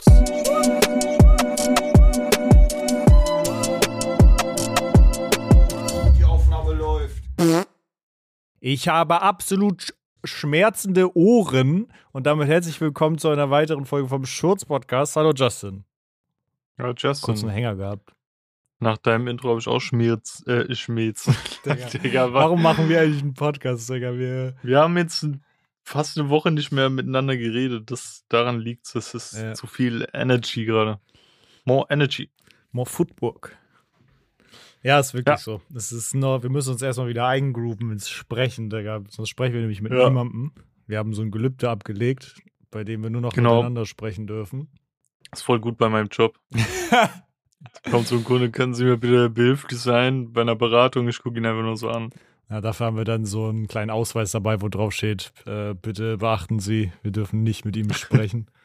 Schurz! Die Aufnahme läuft. Ich habe absolut sch- schmerzende Ohren und damit herzlich willkommen zu einer weiteren Folge vom Schurz-Podcast. Hallo Justin. Ja, Kurz einen Justin, Hänger gehabt. nach deinem Intro habe ich auch Schmerz, äh, Schmerz. Digga. Digga, wa- Warum machen wir eigentlich einen Podcast, Digga? Wir, Wir haben jetzt fast eine Woche nicht mehr miteinander geredet. Das, daran liegt es. Ist Ja. zu viel Energy gerade. More Energy. more Footwork. Ja, ist wirklich Ja. so. Es ist nur, wir müssen uns erstmal wieder eingrooven ins Sprechen, Digga. Sonst sprechen wir nämlich mit Ja. niemandem. Wir haben so ein Gelübde abgelegt, bei dem wir nur noch Genau. miteinander sprechen dürfen. Ist voll gut bei meinem Job. Kommt zum Kunde, können Sie mir bitte behilflich sein bei einer Beratung? Ich gucke ihn einfach nur so an. Ja, dafür haben wir dann so einen kleinen Ausweis dabei, wo drauf steht, äh, bitte beachten Sie, wir dürfen nicht mit ihm sprechen.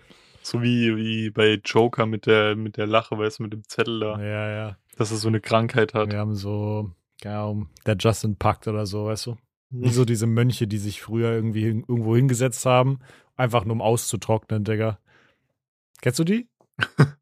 So wie, wie bei Joker mit der, mit der Lache, weißt du, mit dem Zettel da, ja, ja. dass er so eine Krankheit hat. Wir haben so, Ahnung, der Justin Pakt oder so, weißt du? Wie so diese Mönche, die sich früher irgendwie hin, irgendwo hingesetzt haben, einfach nur um auszutrocknen, Digga. Kennst du die?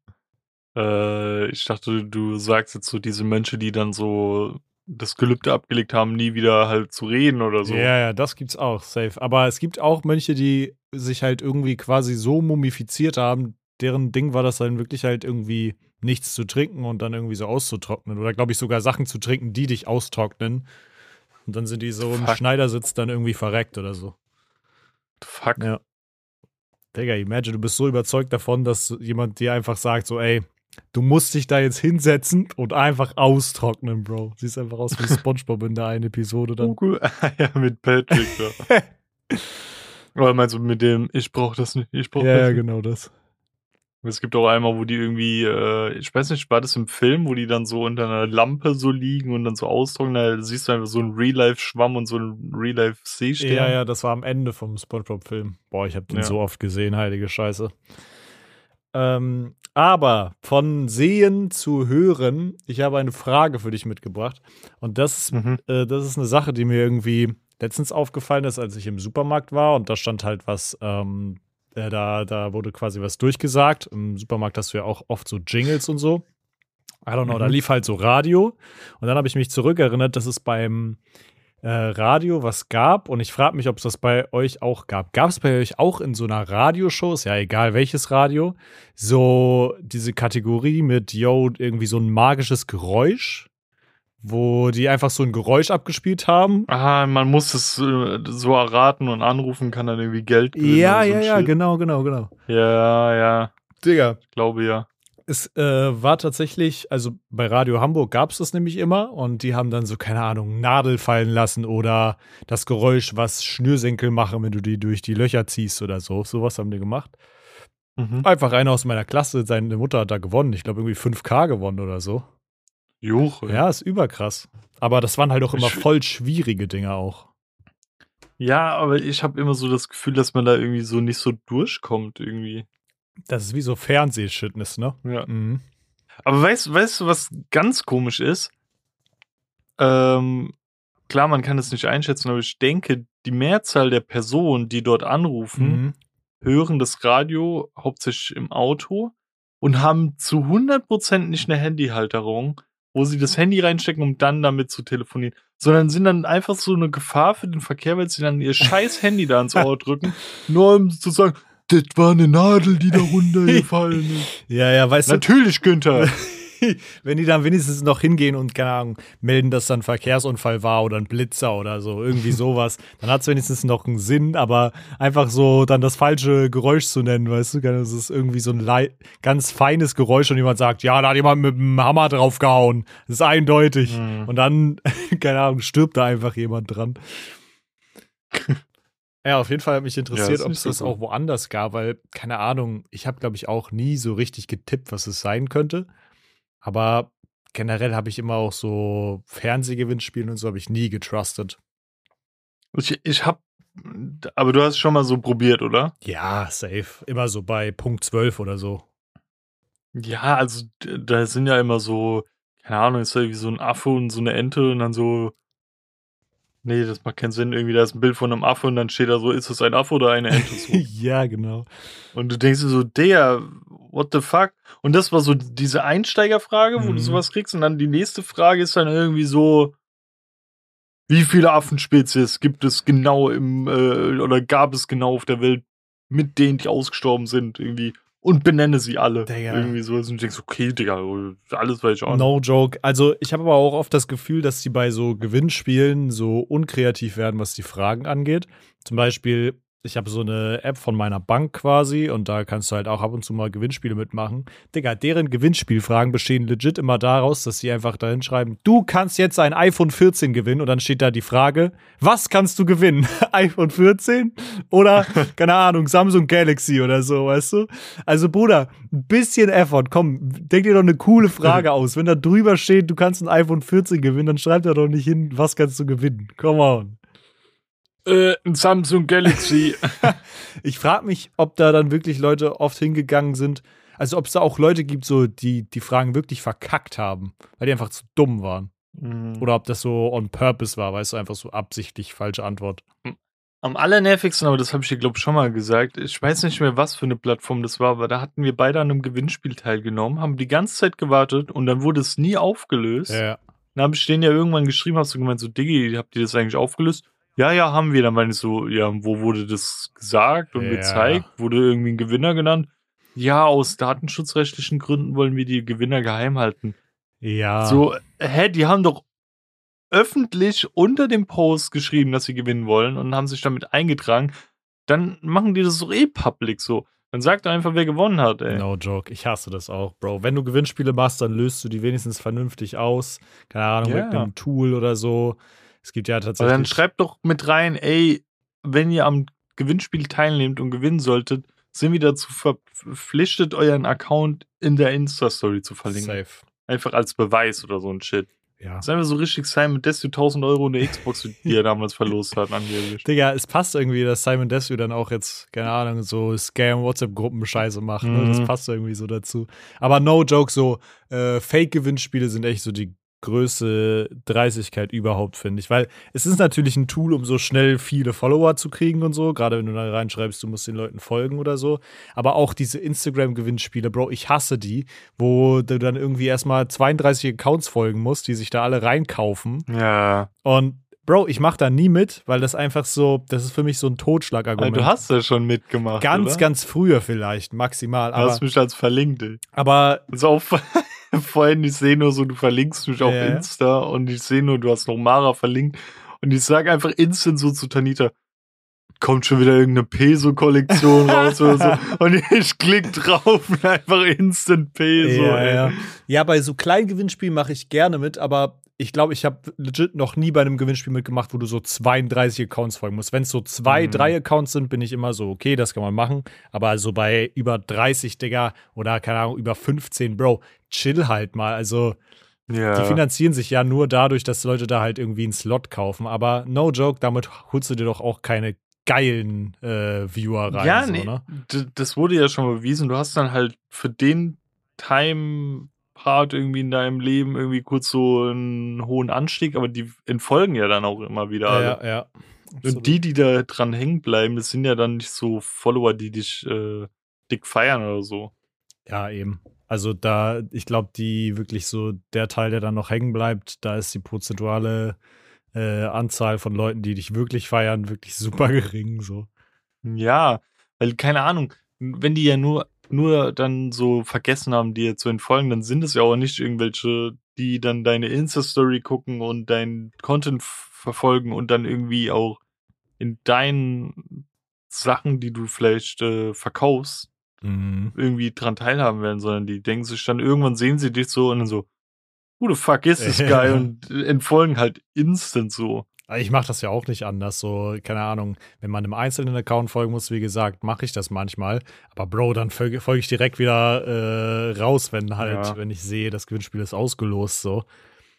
Äh, ich dachte, du sagst jetzt so diese Mönche, die dann so das Gelübde abgelegt haben, nie wieder halt zu reden oder so. Ja, ja, das gibt's auch, safe. Aber es gibt auch Mönche, die sich halt irgendwie quasi so mumifiziert haben, deren Ding war das dann wirklich halt irgendwie nichts zu trinken und dann irgendwie so auszutrocknen. Oder glaube ich sogar Sachen zu trinken, die dich austrocknen. Und dann sind die so im Fuck. Schneidersitz dann irgendwie verreckt oder so. Fuck. Ja. Digga, imagine, du bist so überzeugt davon, dass jemand dir einfach sagt, so, ey, du musst dich da jetzt hinsetzen und einfach austrocknen, Bro. Siehst einfach aus wie Spongebob in der einen Episode dann. Google. ja, mit Patrick da. Oder meinst du mit dem, ich brauch das nicht, ich brauch Ja, das ja, genau das. Es gibt auch einmal, wo die irgendwie, äh, ich weiß nicht, war das im Film, wo die dann so unter einer Lampe so liegen und dann so austrocknen, da siehst du einfach so einen Real-Life-Schwamm und so einen Real-Life-Seestern. Ja, ja, das war am Ende vom SpongeBob-Film. Boah, ich habe den Ja. so oft gesehen, heilige Scheiße. Ähm, aber von sehen zu hören, ich habe eine Frage für dich mitgebracht. Und das ist, Mhm. äh, das ist eine Sache, die mir irgendwie letztens aufgefallen ist, als ich im Supermarkt war und da stand halt was, ähm, äh, da, da wurde quasi was durchgesagt. Im Supermarkt hast du ja auch oft so Jingles und so. I don't know, da Mhm. lief halt so Radio. Und dann habe ich mich zurückerinnert, dass es beim äh, Radio was gab. Und ich frage mich, ob es das bei euch auch gab. Gab es bei euch auch in so einer Radioshow, ist ja egal welches Radio, so diese Kategorie mit, yo, irgendwie so ein magisches Geräusch, wo die einfach so ein Geräusch abgespielt haben? Ah, man muss es äh, so erraten und anrufen, kann dann irgendwie Geld gewinnen Ja, so ja, ein ja, Shit. genau, genau, genau. Ja, ja, Digga. ich glaube ja. Es äh, war tatsächlich, also bei Radio Hamburg gab es das nämlich immer und die haben dann so, keine Ahnung, Nadel fallen lassen oder das Geräusch, was Schnürsenkel machen, wenn du die durch die Löcher ziehst oder so. Sowas haben die gemacht. Mhm. Einfach einer aus meiner Klasse, seine Mutter hat da gewonnen. Ich glaube, irgendwie 5K gewonnen oder so. Juch. Ja, ist überkrass. Aber das waren halt auch immer voll schwierige Dinge auch. Ja, aber ich habe immer so das Gefühl, dass man da irgendwie so nicht so durchkommt irgendwie. Das ist wie so Fernsehshitness, ne? Ja. Mhm. Aber weißt, weißt du, was ganz komisch ist? Ähm, klar, man kann es nicht einschätzen, aber ich denke, die Mehrzahl der Personen, die dort anrufen, Mhm. hören das Radio hauptsächlich im Auto und haben zu 100% nicht eine Handyhalterung, wo sie das Handy reinstecken, um dann damit zu telefonieren, sondern sind dann einfach so eine Gefahr für den Verkehr, weil sie dann ihr scheiß Handy da ins Ohr drücken, nur um zu sagen, das war eine Nadel, die da runtergefallen ist. Ja, ja, weißt du, Natürlich, Günther. wenn die dann wenigstens noch hingehen und, keine Ahnung, melden, dass da ein Verkehrsunfall war oder ein Blitzer oder so, irgendwie sowas, dann hat es wenigstens noch einen Sinn, aber einfach so dann das falsche Geräusch zu nennen, weißt du, das ist irgendwie so ein lei- ganz feines Geräusch und jemand sagt, ja, da hat jemand mit dem Hammer draufgehauen. Das ist eindeutig. Mhm. Und dann, keine Ahnung, stirbt da einfach jemand dran. Ja, auf jeden Fall hat mich interessiert, ist ob es das auch woanders gab, weil, keine Ahnung, ich habe, glaube ich, auch nie so richtig getippt, was es sein könnte. Aber generell habe ich immer auch so Fernsehgewinnspielen und so habe ich nie getrustet. Ich, ich hab, aber du hast schon mal so probiert, oder? Ja, safe. Immer so bei Punkt 12 oder so. Ja, also da sind ja immer so, keine Ahnung, ist ja wie so ein Affe und so eine Ente und dann so Nee, das macht keinen Sinn. Irgendwie, da ist ein Bild von einem Affe und dann steht da so, ist es ein Affe oder eine Ente? So. ja, genau. Und du denkst dir so, der, what the fuck? Und das war so diese Einsteigerfrage, wo Mhm. du sowas kriegst. Und dann die nächste Frage ist dann irgendwie so, wie viele Affenspezies gibt es genau im, äh, oder gab es genau auf der Welt mit denen, die ausgestorben sind, irgendwie? Und benenne sie alle. Digga. Irgendwie so. Und du denkst, okay, Digga, alles weiß ich auch. No joke. Also, ich habe aber auch oft das Gefühl, dass die bei so Gewinnspielen so unkreativ werden, was die Fragen angeht. Zum Beispiel, ich habe so eine App von meiner Bank quasi und da kannst du halt auch ab und zu mal Gewinnspiele mitmachen. Digga, deren Gewinnspielfragen bestehen legit immer daraus, dass sie einfach dahin schreiben, du kannst jetzt ein iPhone 14 gewinnen und dann steht da die Frage, was kannst du gewinnen? iPhone 14 oder, keine Ahnung, Samsung Galaxy oder so, weißt du? Also, Bruder, ein bisschen Effort, komm, denk dir doch eine coole Frage aus. Wenn da drüber steht, du kannst ein iPhone 14 gewinnen, dann schreib da doch nicht hin, was kannst du gewinnen. Come on. Äh, ein Samsung Galaxy. Ich frage mich, ob da dann wirklich Leute oft hingegangen sind. Also, ob es da auch Leute gibt, so, die die Fragen wirklich verkackt haben, weil die einfach zu dumm waren. Mhm. Oder ob das so on purpose war, weißt du, einfach so absichtlich falsche Antwort. Am allernervigsten, aber das habe ich dir, glaube ich, schon mal gesagt. Ich weiß nicht mehr, was für eine Plattform das war, aber da hatten wir beide an einem Gewinnspiel teilgenommen, haben die ganze Zeit gewartet und dann wurde es nie aufgelöst. Ja, Dann habe ich denen ja irgendwann geschrieben, hast du gemeint, so, Diggi, habt ihr das eigentlich aufgelöst? Ja, ja, haben wir. Dann meine ich so, ja, wo wurde das gesagt und Ja. gezeigt? Wurde irgendwie ein Gewinner genannt? Ja, aus datenschutzrechtlichen Gründen wollen wir die Gewinner geheim halten. ja. So, hä, die haben doch öffentlich unter dem Post geschrieben, dass sie gewinnen wollen und haben sich damit eingetragen. Dann machen die das doch eh public so. Dann sagt doch einfach, wer gewonnen hat, ey. No joke, ich hasse das auch, Bro. Wenn du Gewinnspiele machst, dann löst du die wenigstens vernünftig aus. Keine Ahnung, Ja. mit einem Tool oder so. Es gibt ja Aber tatsächlich. dann schreibt doch mit rein, ey, wenn ihr am Gewinnspiel teilnehmt und gewinnen solltet, sind wir dazu verpflichtet, euren Account in der Insta-Story zu verlinken. safe. Einfach als Beweis oder so ein Shit. Ja. Das ist einfach so richtig Simon Desue 1000 Euro und eine Xbox, die er damals verlost hat, angeblich. Digga, es passt irgendwie, dass Simon Desue dann auch jetzt, keine Ahnung, so Scam-WhatsApp-Gruppen-Scheiße macht. Ne? Das Mhm. passt irgendwie so dazu. Aber no joke, so äh, Fake-Gewinnspiele sind echt so die größte Dreistigkeit überhaupt, finde ich. Weil es ist natürlich ein Tool, um so schnell viele Follower zu kriegen und so. Gerade wenn du da reinschreibst, du musst den Leuten folgen oder so. Aber auch diese Instagram-Gewinnspiele, Bro, ich hasse die, wo du dann irgendwie erstmal 32 Accounts folgen musst, die sich da alle reinkaufen. Ja. Und Bro, ich mach da nie mit, weil das einfach so, das ist für mich so ein Aber Totschlagargument. du hast ja schon mitgemacht. ganz, oder? ganz früher vielleicht, maximal. Du Aber, hast mich als verlinkt, ey. aber Also auch vorhin, ich sehe nur so, du verlinkst mich auf Ja. Insta und ich sehe nur, du hast noch Mara verlinkt und ich sag einfach instant so zu Tanita, kommt schon wieder irgendeine Peso-Kollektion raus oder so und ich klick drauf und einfach instant Peso, ja, ey. ja. ja, bei so kleinen Gewinnspielen mache ich gerne mit, aber ich glaube, ich habe legit noch nie bei einem Gewinnspiel mitgemacht, wo du so 32 Accounts folgen musst. Wenn es so zwei, Mhm. drei Accounts sind, bin ich immer so, okay, das kann man machen. Aber also bei über 30, Digga, oder keine Ahnung, über 15, Bro, chill halt mal. Also, Die Ja. finanzieren sich ja nur dadurch, dass Leute da halt irgendwie einen Slot kaufen. Aber no joke, damit holst du dir doch auch keine geilen äh, Viewer rein. ja, so, nee, ne? das wurde ja schon bewiesen. Du hast dann halt für den Time-Part irgendwie in deinem Leben irgendwie kurz so einen hohen Anstieg, aber die entfolgen ja dann auch immer wieder. alle. Ja, ja. Und die, die da dran hängen bleiben, das sind ja dann nicht so Follower, die dich äh, dick feiern oder so. Ja, eben. Also da, ich glaube, die wirklich so, der Teil, der dann noch hängen bleibt, da ist die prozentuale äh, Anzahl von Leuten, die dich wirklich feiern, wirklich super gering. So. Ja, weil keine Ahnung, wenn die ja nur, nur dann so vergessen haben, dir zu entfolgen, dann sind es ja auch nicht irgendwelche, die dann deine Insta-Story gucken und deinen Content verfolgen und dann irgendwie auch in deinen Sachen, die du vielleicht äh, verkaufst, Mhm. irgendwie dran teilhaben werden, sondern die denken sich dann, irgendwann sehen sie dich so und dann so, who the fuck is this guy? Ja. Und äh, entfolgen halt instant so. Aber Ich mache das ja auch nicht anders. So, keine Ahnung, wenn man einem einzelnen Account folgen muss, wie gesagt, mache ich das manchmal. Aber Bro, dann folge folge ich direkt wieder äh, raus, wenn halt, Ja. wenn ich sehe, das Gewinnspiel ist ausgelost. So,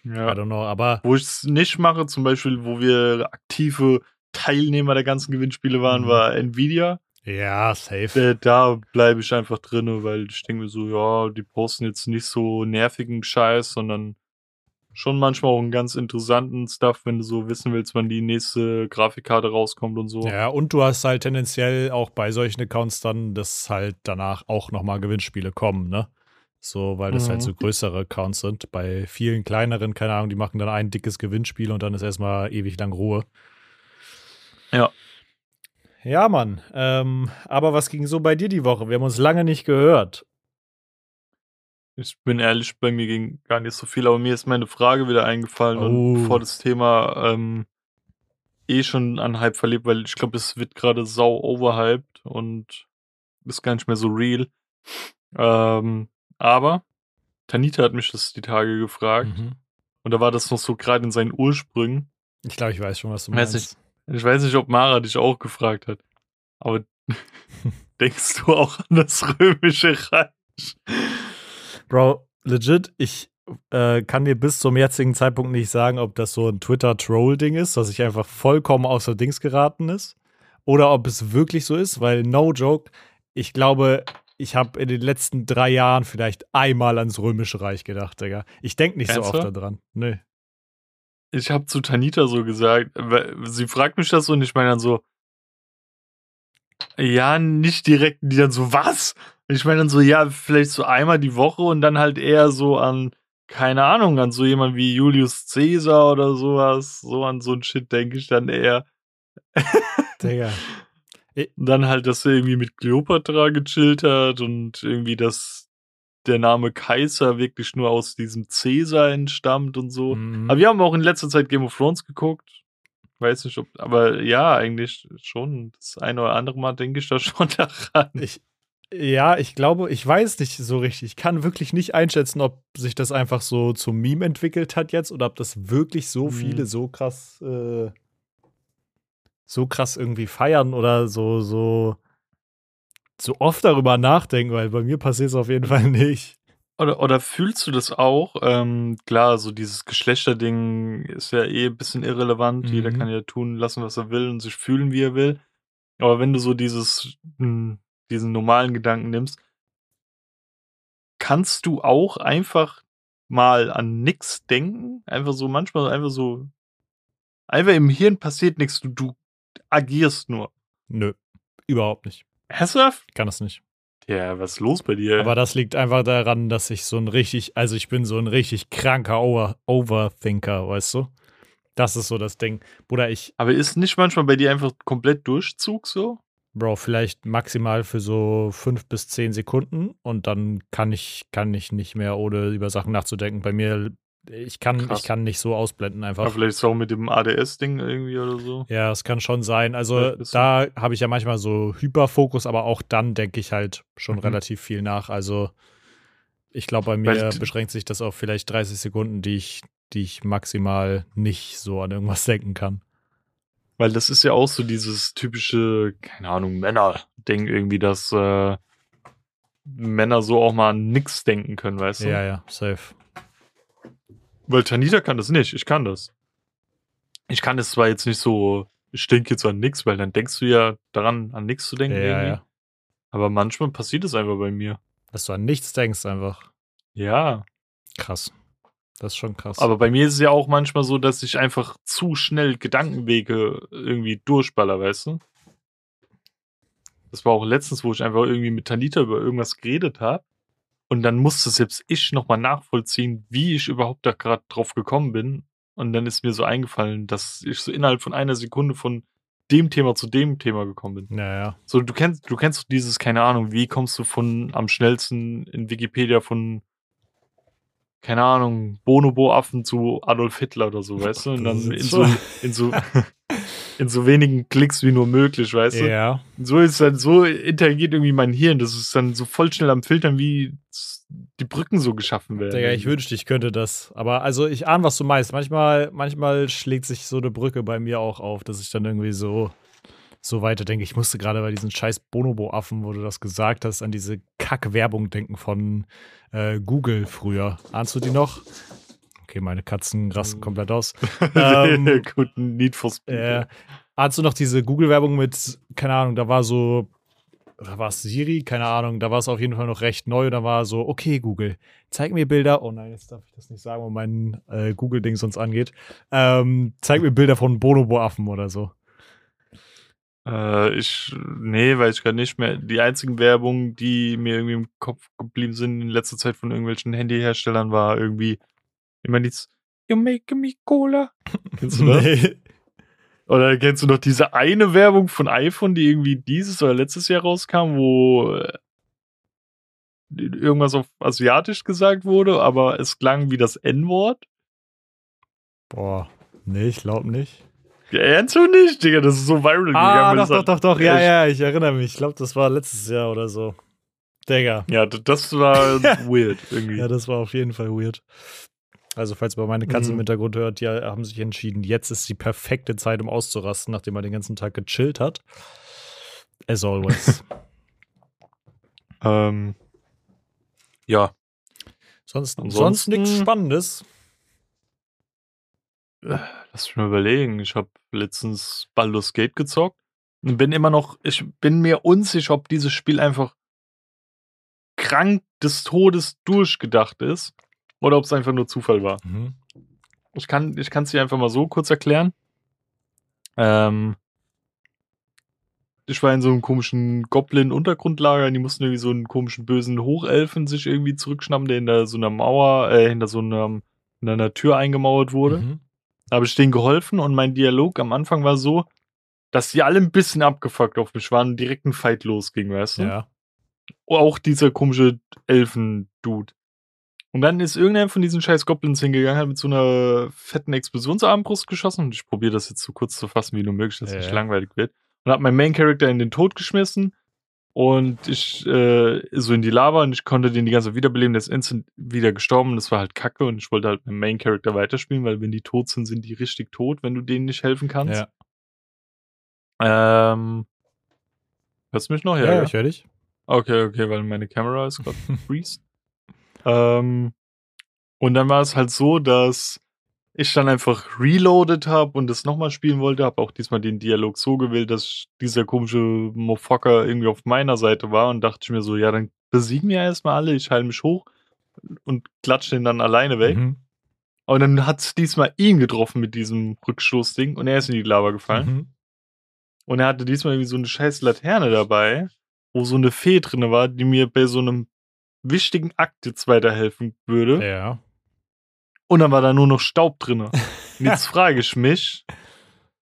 I Ja. don't know. Aber Wo ich es nicht mache, zum Beispiel, wo wir aktive Teilnehmer der ganzen Gewinnspiele waren, Mhm. war Nvidia. ja, safe. Äh, da bleibe ich einfach drin, weil ich denke mir so, ja, die posten jetzt nicht so nervigen Scheiß, sondern schon manchmal auch einen ganz interessanten Stuff, wenn du so wissen willst, wann die nächste Grafikkarte rauskommt und so. Ja, und du hast halt tendenziell auch bei solchen Accounts dann, dass halt danach auch nochmal Gewinnspiele kommen, ne? So, weil das halt Mhm. so größere Accounts sind. Bei vielen kleineren, keine Ahnung, die machen dann ein dickes Gewinnspiel und dann ist erstmal ewig lang Ruhe. Ja. Ja, Mann. Ähm, aber was ging so bei dir die Woche? Wir haben uns lange nicht gehört. Ich bin ehrlich, bei mir ging gar nicht so viel, aber mir ist meine Frage wieder eingefallen Oh. und bevor das Thema ähm, eh schon an Hype verlebt, weil ich glaube, es wird gerade sau overhyped und ist gar nicht mehr so real. Ähm, aber Tanita hat mich das die Tage gefragt Mhm. und da war das noch so gerade in seinen Ursprüngen. Ich glaube, ich weiß schon, was du Weiß meinst. Ich weiß nicht, ob Mara dich auch gefragt hat, aber denkst du auch an das römische Reich? Bro, legit, ich äh, kann dir bis zum jetzigen Zeitpunkt nicht sagen, ob das so ein Twitter-Troll-Ding ist, dass ich einfach vollkommen außer Dings geraten ist. Oder ob es wirklich so ist, weil no joke, ich glaube, ich habe in den letzten drei Jahren vielleicht einmal ans Römische Reich gedacht, Digga. Ich denke nicht so oft Ernsthaft? daran. Nö. ich habe zu Tanita so gesagt, weil sie fragt mich das so und ich meine dann so, ja, nicht direkt, die dann so, was? Ich meine dann so, ja, vielleicht so einmal die Woche und dann halt eher so an, keine Ahnung, an so jemand wie Julius Caesar oder sowas, so an so ein Shit denke ich dann eher. Digga. Dann halt, dass er irgendwie mit Cleopatra gechillt hat und irgendwie, dass der Name Kaiser wirklich nur aus diesem Caesar entstammt und so. Mhm. Aber wir haben auch in letzter Zeit Game of Thrones geguckt. Weiß nicht, ob, aber ja, eigentlich schon. Das eine oder andere Mal denke ich da schon daran. Ich, ja, ich glaube, ich weiß nicht so richtig. Ich kann wirklich nicht einschätzen, ob sich das einfach so zum Meme entwickelt hat jetzt oder ob das wirklich so Mhm. viele so krass, äh, so krass irgendwie feiern oder so, so, so oft darüber nachdenken, weil bei mir passiert es auf jeden Fall nicht. Oder, oder fühlst du das auch? Ähm, klar, so dieses Geschlechterding ist ja eh ein bisschen irrelevant. Jeder Mhm. kann ja tun lassen, was er will und sich fühlen, wie er will. Aber wenn du so dieses, mh, diesen normalen Gedanken nimmst, kannst du auch einfach mal an nix denken? Einfach so, manchmal einfach so, einfach im Hirn passiert nichts, du, du agierst nur. Nö, überhaupt nicht. Ernsthaft? Ich kann das nicht. Ja, was ist los bei dir? Aber das liegt einfach daran, dass ich so ein richtig, also ich bin so ein richtig kranker Over Overthinker, weißt du? Das ist so das Ding. Bruder, ich, Aber ist nicht manchmal bei dir einfach komplett Durchzug so? Bro, vielleicht maximal für so fünf bis zehn Sekunden und dann kann ich, kann ich nicht mehr, ohne über Sachen nachzudenken. Bei mir, ich kann, Krass. ich kann nicht so ausblenden einfach. vielleicht ist es auch mit dem ADS-Ding irgendwie oder so. Ja, es kann schon sein. Also Vielleicht da habe ich ja manchmal so Hyperfokus, aber auch dann denke ich halt schon Mhm. relativ viel nach. Also ich glaube, bei mir Weil beschränkt sich das auf vielleicht 30 Sekunden, die ich, die ich maximal nicht so an irgendwas denken kann. Weil das ist ja auch so dieses typische, keine Ahnung, Männer-Ding irgendwie, dass äh, Männer so auch mal an nix denken können, weißt du? Ja, ja, safe. Weil Tanita kann das nicht, ich kann das. Ich kann das zwar jetzt nicht so, ich denke jetzt an nix, weil dann denkst du ja daran, an nix zu denken Ja, ja. Aber manchmal passiert es einfach bei mir. Dass du an nichts denkst einfach. Ja. Krass. Das ist schon krass. Aber bei mir ist es ja auch manchmal so, dass ich einfach zu schnell Gedankenwege irgendwie durchballer, weißt du? Das war auch letztens, wo ich einfach irgendwie mit Tanita über irgendwas geredet habe. Und dann musste selbst ich nochmal nachvollziehen, wie ich überhaupt da gerade drauf gekommen bin. Und dann ist mir so eingefallen, dass ich so innerhalb von einer Sekunde von dem Thema zu dem Thema gekommen bin. ja, ja. So, du kennst, du kennst dieses, keine Ahnung, wie kommst du von am schnellsten in Wikipedia von, keine Ahnung, Bonobo-Affen zu Adolf Hitler oder so, weißt du? Und dann in so. in so, in so wenigen Klicks wie nur möglich, weißt du? Ja. So ist dann, so interagiert irgendwie mein Hirn. Das ist dann so voll schnell am Filtern, wie die Brücken so geschaffen werden. Digga, ich wünschte, ich könnte das. Aber also ich ahne, was du meinst. Manchmal, manchmal schlägt sich so eine Brücke bei mir auch auf, dass ich dann irgendwie so, so weiter denke. Ich musste gerade bei diesen scheiß Bonobo-Affen, wo du das gesagt hast, an diese Kack-Werbung denken von äh, Google früher. Ahnst du die noch? Okay, meine Katzen rasten komplett aus. ähm, Guten Need for Speed. äh, ahnst du noch diese Google-Werbung mit, keine Ahnung, da war so oder war es Siri? Keine Ahnung. Da war es auf jeden Fall noch recht neu. Da war so, okay, Google, zeig mir Bilder. Oh nein, jetzt darf ich das nicht sagen, wo mein äh, Google-Ding sonst angeht. Ähm, zeig mir Bilder von Bonobo-Affen oder so. Äh, ich, nee, weiß ich gar nicht mehr. Die einzigen Werbungen, die mir irgendwie im Kopf geblieben sind in letzter Zeit von irgendwelchen Handyherstellern, war irgendwie immer nichts. You make me cola. Kennst du das? Nee. Oder kennst du noch diese eine Werbung von iPhone, die irgendwie dieses oder letztes Jahr rauskam, wo äh, irgendwas auf Asiatisch gesagt wurde, aber es klang wie das N-Wort? Boah, nee, ich glaube nicht. Ja, ernst du nicht, Digga? Das ist so viral ah, gegangen. Ah, doch, doch, doch, doch, ja, ja, ich erinnere mich. Ich glaube, das war letztes Jahr oder so. Digga. Ja, das war weird irgendwie. Ja, das war auf jeden Fall weird. Also, falls man meine Katze mhm. im Hintergrund hört, die haben sich entschieden, jetzt ist die perfekte Zeit, um auszurasten, nachdem man den ganzen Tag gechillt hat. As always. ähm, ja. Sonst, sonst nichts Spannendes. Lass mich mal überlegen. Ich habe letztens Baldur's Gate gezockt und bin immer noch, ich bin mir unsicher, ob dieses Spiel einfach krank des Todes durchgedacht ist oder ob es einfach nur Zufall war. Mhm. Ich kann ich es dir einfach mal so kurz erklären. Ähm, ich war in so einem komischen Goblin-Untergrundlager, die mussten irgendwie so einen komischen bösen Hochelfen sich irgendwie zurückschnappen, der hinter so einer Mauer, äh, hinter so einer, in einer Tür eingemauert wurde. Mhm. Da habe ich denen geholfen und mein Dialog am Anfang war so, dass die alle ein bisschen abgefuckt auf mich waren, direkt ein Fight losging, weißt du? Ja. Auch dieser komische Elfen-Dude. Und dann ist irgendeiner von diesen scheiß Goblins hingegangen, hat mit so einer fetten Explosionsarmbrust geschossen. Und ich probiere das jetzt so kurz zu fassen, wie nur möglich, dass es ja. nicht langweilig wird. Und hat meinen Main Character in den Tod geschmissen. Und ich äh, so in die Lava und ich konnte den die ganze Zeit wiederbeleben. Der ist instant wieder gestorben. Das war halt kacke. Und ich wollte halt mit Main Character weiterspielen, weil wenn die tot sind, sind die richtig tot, wenn du denen nicht helfen kannst. Ja. Ähm. Hörst du mich noch? Ja, ja, ja. ich höre dich. Okay, okay, weil meine Kamera ist gerade freeze. Ähm, und dann war es halt so, dass ich dann einfach reloaded habe und das nochmal spielen wollte, habe auch diesmal den Dialog so gewählt, dass dieser komische Mofocker irgendwie auf meiner Seite war und dachte ich mir so, ja, dann besiegen wir erstmal alle, ich heile mich hoch und klatsche den dann alleine weg. Mhm. Und dann hat es diesmal ihn getroffen mit diesem Rückstoßding und er ist in die Lava gefallen. Mhm. Und er hatte diesmal irgendwie so eine scheiß Laterne dabei, wo so eine Fee drin war, die mir bei so einem wichtigen Akt jetzt weiterhelfen würde. Ja. Und dann war da nur noch Staub drin. Jetzt frage ich mich,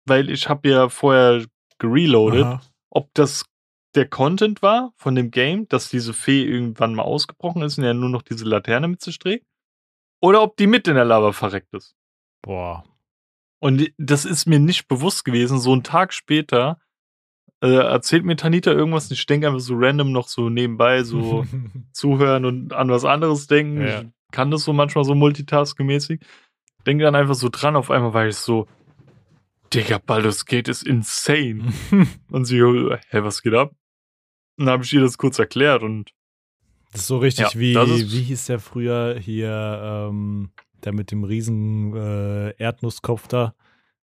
weil ich habe ja vorher gereloadet, Aha. ob das der Content war von dem Game, dass diese Fee irgendwann mal ausgebrochen ist und ja nur noch diese Laterne mit sich trägt. Oder ob die mit in der Lava verreckt ist. Boah. Und das ist mir nicht bewusst gewesen. So einen Tag später äh, erzählt mir Tanita irgendwas und ich denke einfach so random noch so nebenbei so zuhören und an was anderes denken. Ja. Kann das so manchmal so multitaskmäßig. Denke dann einfach so dran, auf einmal war ich so, Digga, Baldur's Gate ist insane. und sie, hä, was geht ab? Und dann habe ich ihr das kurz erklärt und das ist so richtig ja, wie, wie hieß der früher hier, ähm, der mit dem riesen äh, Erdnusskopf da?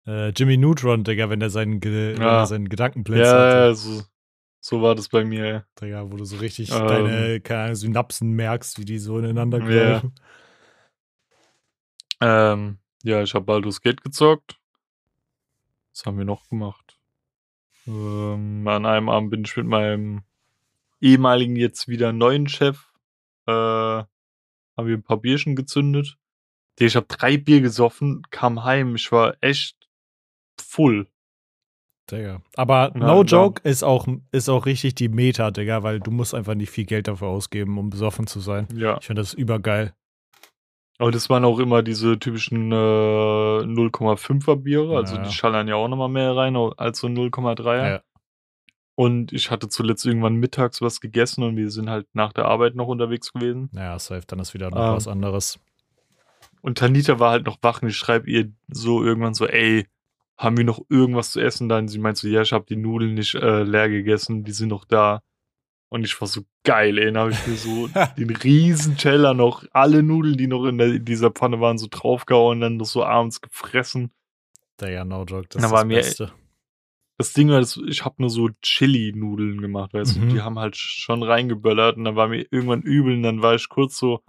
äh, Jimmy Neutron, Digga, wenn er seinen, Ge ja. seinen Gedankenblitz ja, hatte. Ja, so, so war das bei mir. Digga, wo du so richtig ähm, deine keine Synapsen merkst, wie die so ineinander greifen. Ja. Ähm, ja, ich habe Baldur's Gate gezockt. Was haben wir noch gemacht? Ähm, an einem Abend bin ich mit meinem ehemaligen, jetzt wieder neuen Chef, äh, haben wir ein paar Bierchen gezündet. Ich habe drei Bier gesoffen, kam heim. Ich war echt full. Digga. Aber ja, no joke ist auch, ist auch richtig die Meta, Digga, weil du musst einfach nicht viel Geld dafür ausgeben, um besoffen zu sein. Ja. Ich finde das übergeil. Aber das waren auch immer diese typischen äh, 0,5er Biere, also ja. die schallern ja auch nochmal mehr rein als so 0,3er. Ja. Und ich hatte zuletzt irgendwann mittags was gegessen und wir sind halt nach der Arbeit noch unterwegs gewesen. Naja, safe, dann ist wieder noch ähm, was anderes. Und Tanita war halt noch wach und ich schreibe ihr so irgendwann so, ey, haben wir noch irgendwas zu essen dann? Sie meint so, ja, ich habe die Nudeln nicht äh, leer gegessen, die sind noch da. Und ich war so geil, ey. Dann habe ich mir so den riesen Teller noch, alle Nudeln, die noch in, der, in dieser Pfanne waren, so draufgehauen, dann noch so abends gefressen. Der ja, no joke, das ist das Beste. Mir, Das Ding war, das- ich habe nur so Chili-Nudeln gemacht, weißt Mhm. du, die haben halt schon reingeböllert und dann war mir irgendwann übel und dann war ich kurz so,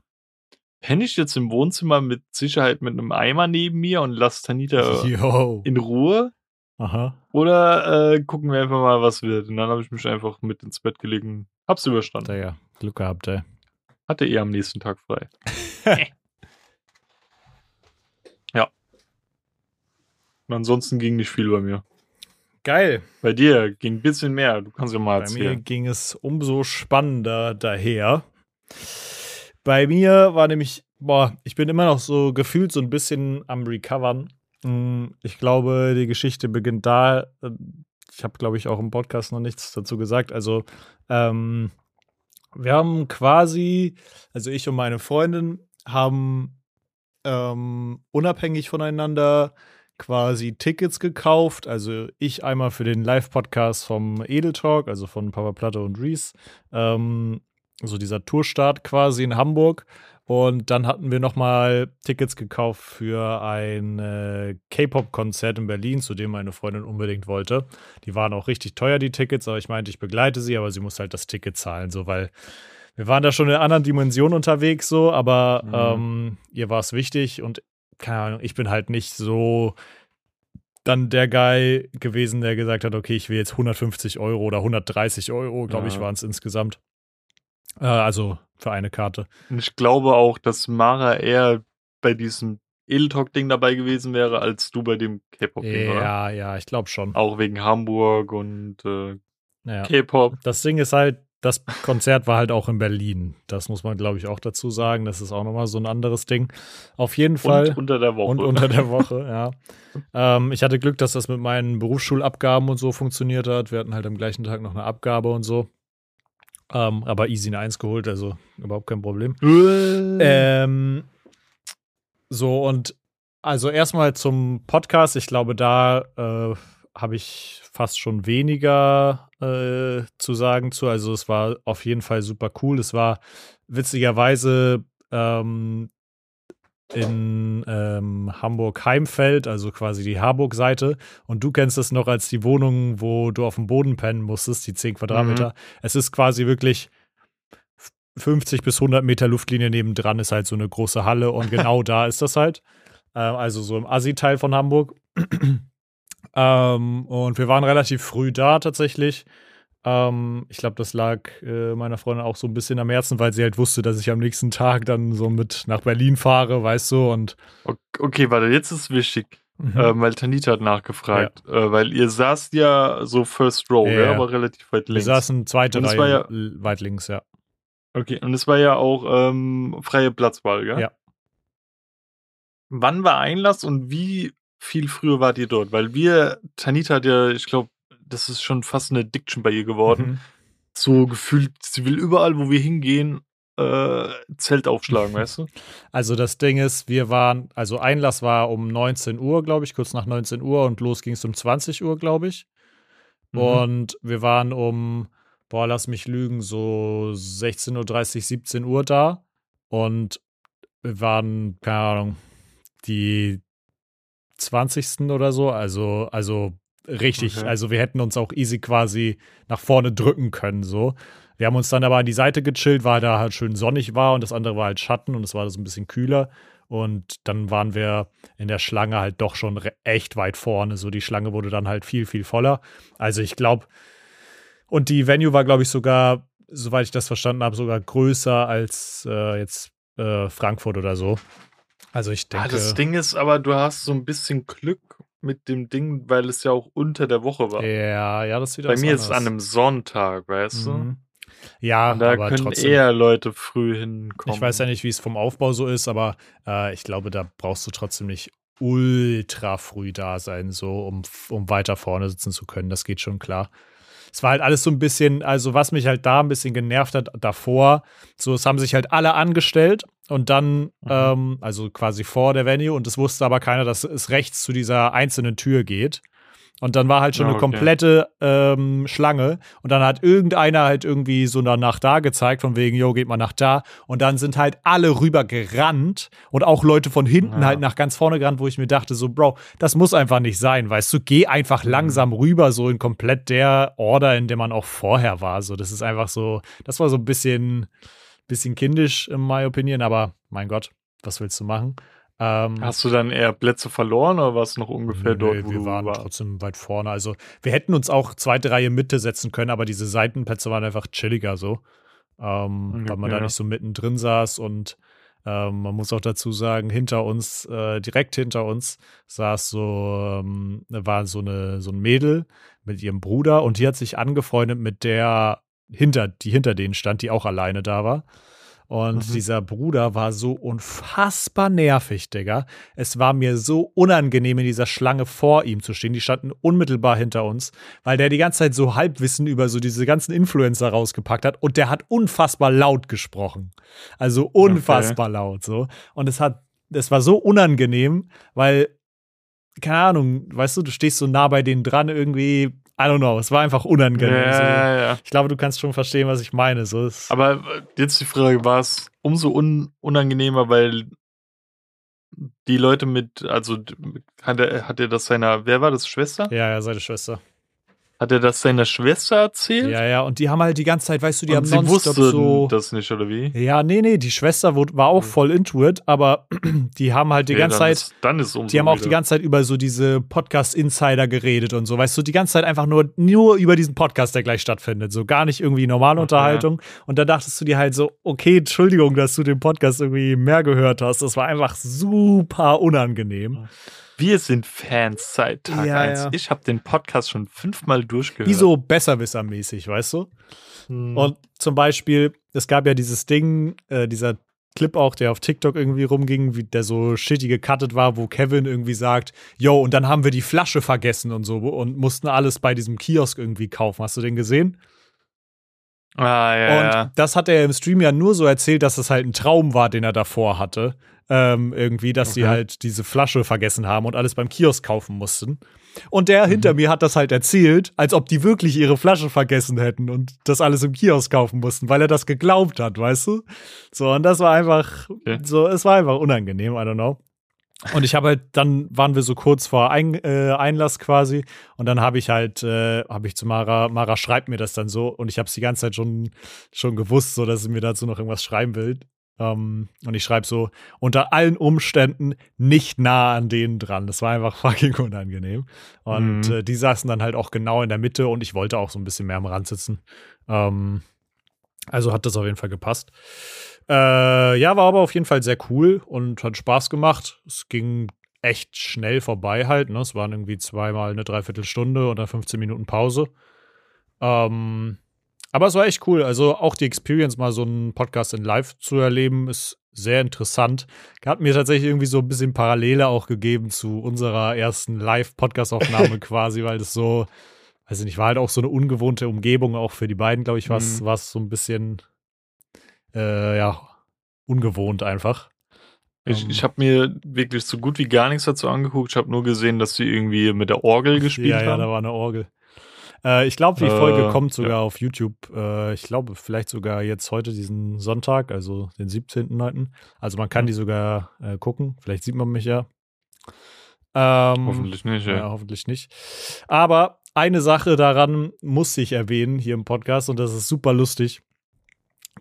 penne ich jetzt im Wohnzimmer mit Sicherheit mit einem Eimer neben mir und lass Tanita Yo. in Ruhe Aha. oder äh, gucken wir einfach mal, was wird. Und dann habe ich mich einfach mit ins Bett gelegt und hab's überstanden. Digga, Glück gehabt, ey. Hatte eh am nächsten Tag frei. ja. Und ansonsten ging nicht viel bei mir. Geil. Bei dir ging ein bisschen mehr. Du kannst ja mal Bei mir erzählen. ging es umso spannender daher. Bei mir war nämlich, boah, ich bin immer noch so gefühlt so ein bisschen am Recovern. Mm, Ich glaube, die Geschichte beginnt da. Ich habe, glaube ich, auch im Podcast noch nichts dazu gesagt. Also, ähm, wir haben quasi, also ich und meine Freundin haben ähm, unabhängig voneinander quasi Tickets gekauft. Also ich einmal für den Live-Podcast vom Edel Talk, also von Papa Platte und Reese. Ähm, so dieser Tourstart quasi in Hamburg. Und dann hatten wir nochmal Tickets gekauft für ein äh, K-Pop-Konzert in Berlin, zu dem meine Freundin unbedingt wollte. Die waren auch richtig teuer, die Tickets, aber ich meinte, ich begleite sie, aber sie muss halt das Ticket zahlen, so weil wir waren da schon in einer anderen Dimension unterwegs, so, aber Mhm. ähm, ihr war es wichtig und keine Ahnung, ich bin halt nicht so dann der Guy gewesen, der gesagt hat, okay, ich will jetzt 150 Euro oder 130 Euro, glaube ich, Ja. waren es insgesamt. Äh, also für eine Karte. Und ich glaube auch, dass Mara eher bei diesem Edeltalk-Ding dabei gewesen wäre, als du bei dem K-Pop-Ding, oder? Ja, ja, ich glaube schon. Auch wegen Hamburg und äh, Ja. K-Pop. Das Ding ist halt, das Konzert war halt auch in Berlin. Das muss man, glaube ich, auch dazu sagen. Das ist auch nochmal so ein anderes Ding. Auf jeden Fall. Und unter der Woche. Und unter der Woche, ja. Ähm, ich hatte Glück, dass das mit meinen Berufsschulabgaben und so funktioniert hat. Wir hatten halt am gleichen Tag noch eine Abgabe und so. Ähm, aber easy eine Eins geholt, also überhaupt kein Problem. Äh, Ähm, so, und also erstmal zum Podcast. Ich glaube, da äh, habe ich fast schon weniger äh, zu sagen zu. Also es war auf jeden Fall super cool. Es war witzigerweise ähm, in ähm, Hamburg-Heimfeld, also quasi die Harburg-Seite. Und du kennst es noch als die Wohnung, wo du auf dem Boden pennen musstest, die 10 Quadratmeter. Es ist quasi wirklich 50 bis 100 Meter Luftlinie nebendran ist halt so eine große Halle und genau da ist das halt. Äh, also so im Assi-Teil von Hamburg. ähm, und wir waren relativ früh da tatsächlich. Ähm, ich glaube, das lag äh, meiner Freundin auch so ein bisschen am Herzen, weil sie halt wusste, dass ich am nächsten Tag dann so mit nach Berlin fahre, weißt du, und Ok- Okay, warte, jetzt ist wichtig, Mhm. ähm, weil Tanita hat nachgefragt, äh, weil ihr saßt ja so First Row, Ja, ja. aber relativ weit wir links. saßen zweite Reihe war ja- weit links, ja. Okay, und es war ja auch ähm, freie Platzwahl, gell? Ja. Wann war Einlass und wie viel früher wart ihr dort? Weil wir, Tanita hat ja, ich glaube, das ist schon fast eine Addiction bei ihr geworden. Mhm. So gefühlt, sie will überall, wo wir hingehen, äh, Zelt aufschlagen, weißt du? Also das Ding ist, wir waren, also Einlass war um 19 Uhr, glaube ich, kurz nach 19 Uhr und los ging es um 20 Uhr, glaube ich. Mhm. Und wir waren um, boah, lass mich lügen, so 16.30 Uhr, 17 Uhr da. Und wir waren, keine Ahnung, die 20. oder so. Also, also richtig. Okay. Also wir hätten uns auch easy quasi nach vorne drücken können, so. Wir haben uns dann aber an die Seite gechillt, weil da halt schön sonnig war und das andere war halt Schatten und es war so ein bisschen kühler. Und dann waren wir in der Schlange halt doch schon echt weit vorne. So die Schlange wurde dann halt viel, viel voller. Also ich glaube, und die Venue war, glaube ich, sogar, soweit ich das verstanden habe, sogar größer als äh, jetzt äh, Frankfurt oder so. Also ich Ah, denke. das Ding ist aber, du hast so ein bisschen Glück mit dem Ding, weil es ja auch unter der Woche war. ja, ja, das ist wieder Bei mir ist es an einem Sonntag, weißt du? Mhm. Ja, Und da aber können trotzdem. eher Leute früh hinkommen. Ich weiß ja nicht, wie es vom Aufbau so ist, aber äh, ich glaube, da brauchst du trotzdem nicht ultra früh da sein, so um, um weiter vorne sitzen zu können. Das geht schon klar. Es war halt alles so ein bisschen, also was mich halt da ein bisschen genervt hat davor, so es haben sich halt alle angestellt und dann, ähm, also quasi vor der Venue und es wusste aber keiner, dass es rechts zu dieser einzelnen Tür geht. Und dann war halt schon Ja, eine okay. komplette ähm, Schlange. Und dann hat irgendeiner halt irgendwie so nach da gezeigt, von wegen, yo, geht mal nach da. Und dann sind halt alle rüber gerannt und auch Leute von hinten Ja. halt nach ganz vorne gerannt, wo ich mir dachte, so, Bro, das muss einfach nicht sein, weißt du, geh einfach Mhm. langsam rüber, so in komplett der Order, in der man auch vorher war. So, das ist einfach so, das war so ein bisschen, bisschen kindisch, in my opinion, aber mein Gott, was willst du machen? Ähm, Hast du dann eher Plätze verloren oder warst du noch ungefähr Nee, dort, wo wir waren warst? trotzdem weit vorne. Also wir hätten uns auch zweite Reihe Mitte setzen können, aber diese Seitenplätze waren einfach chilliger so. Ähm, Ja, weil man da nicht so mittendrin saß und ähm, man muss auch dazu sagen, hinter uns, äh, direkt hinter uns, saß so, ähm, war so eine so ein Mädel mit ihrem Bruder und die hat sich angefreundet mit der hinter, die hinter denen stand, die auch alleine da war. Und Mhm. dieser Bruder war so unfassbar nervig, Digga. Es war mir so unangenehm, in dieser Schlange vor ihm zu stehen. Die standen unmittelbar hinter uns, weil der die ganze Zeit so Halbwissen über so diese ganzen Influencer rausgepackt hat und der hat unfassbar laut gesprochen. Also unfassbar laut so. Und es hat, es war so unangenehm, weil, keine Ahnung, weißt du, du stehst so nah bei denen dran irgendwie. I don't know, es war einfach unangenehm. so. Ja, ja. Ich glaube, du kannst schon verstehen, was ich meine. So, es, Aber äh, jetzt die Frage, war es umso un unangenehmer, weil die Leute mit, also hat er, hat er das seiner, wer war das, Schwester? ja, ja, seine Schwester. Hat er das seiner Schwester erzählt? Ja, ja, und die haben halt die ganze Zeit, weißt du, die Und haben sie nonstop wusste so. das nicht, oder wie? Ja, nee, nee, die Schwester war auch voll into it, aber die haben halt die Okay, ganze dann Zeit, Ist, dann ist umso die haben auch die wieder. ganze Zeit über so diese Podcast-Insider geredet und so, weißt du, die ganze Zeit einfach nur, nur über diesen Podcast, der gleich stattfindet, so gar nicht irgendwie normale Okay. Unterhaltung. Und da dachtest du dir halt so, okay, Entschuldigung, dass du den Podcast irgendwie mehr gehört hast. Das war einfach super unangenehm. Wir sind Fans seit Tag Ja, 1. ja. Ich habe den Podcast schon fünfmal durchgehört. Wie so besserwissermäßig, weißt du? Hm. Und zum Beispiel, es gab ja dieses Ding, äh, dieser Clip auch, der auf TikTok irgendwie rumging, wie der so shitty gecuttet war, wo Kevin irgendwie sagt, yo, und dann haben wir die Flasche vergessen und so und mussten alles bei diesem Kiosk irgendwie kaufen. Hast du den gesehen? ah, ja, Und ja. das hat er im Stream ja nur so erzählt, dass es halt ein Traum war, den er davor hatte. Ähm, irgendwie, dass die Okay. halt diese Flasche vergessen haben und alles beim Kiosk kaufen mussten. Und der Mhm. hinter mir hat das halt erzählt, als ob die wirklich ihre Flasche vergessen hätten und das alles im Kiosk kaufen mussten, weil er das geglaubt hat, weißt du? So, und das war einfach, Okay. so, es war einfach unangenehm, I don't know. Und ich habe halt, dann waren wir so kurz vor Ein, äh, Einlass quasi. Und dann habe ich halt, äh, habe ich zu Mara, Mara schreibt mir das dann so. Und ich habe es die ganze Zeit schon, schon gewusst, so dass sie mir dazu noch irgendwas schreiben will. Ähm, und ich schreibe so, unter allen Umständen nicht nah an denen dran. Das war einfach fucking unangenehm. Und Mhm. äh, die saßen dann halt auch genau in der Mitte und ich wollte auch so ein bisschen mehr am Rand sitzen. Ähm, also hat das auf jeden Fall gepasst. Äh, ja, war aber auf jeden Fall sehr cool und hat Spaß gemacht. Es ging echt schnell vorbei halt. Ne? Es waren irgendwie zweimal eine Dreiviertelstunde und dann 15 Minuten Pause. Ähm, aber es war echt cool. Also auch die Experience, mal so einen Podcast in Live zu erleben, ist sehr interessant. Hat mir tatsächlich irgendwie so ein bisschen Parallele auch gegeben zu unserer ersten Live-Podcast-Aufnahme quasi, weil das so, weiß ich nicht, war halt auch so eine ungewohnte Umgebung auch für die beiden, glaube ich, war es Mhm. so ein bisschen, äh, ja, ungewohnt einfach. Ich, Ähm, ich habe mir wirklich so gut wie gar nichts dazu angeguckt. Ich habe nur gesehen, dass sie irgendwie mit der Orgel gespielt ja, ja, haben. da war eine Orgel. Äh, ich glaube, die Äh, Folge kommt sogar ja. auf YouTube. Äh, ich glaube, vielleicht sogar jetzt heute diesen Sonntag, also den 17.9. Also man kann die sogar äh, gucken. Vielleicht sieht man mich ja. Ähm, Hoffentlich nicht, Ja, ja. hoffentlich nicht. Aber eine Sache daran muss ich erwähnen hier im Podcast und das ist super lustig.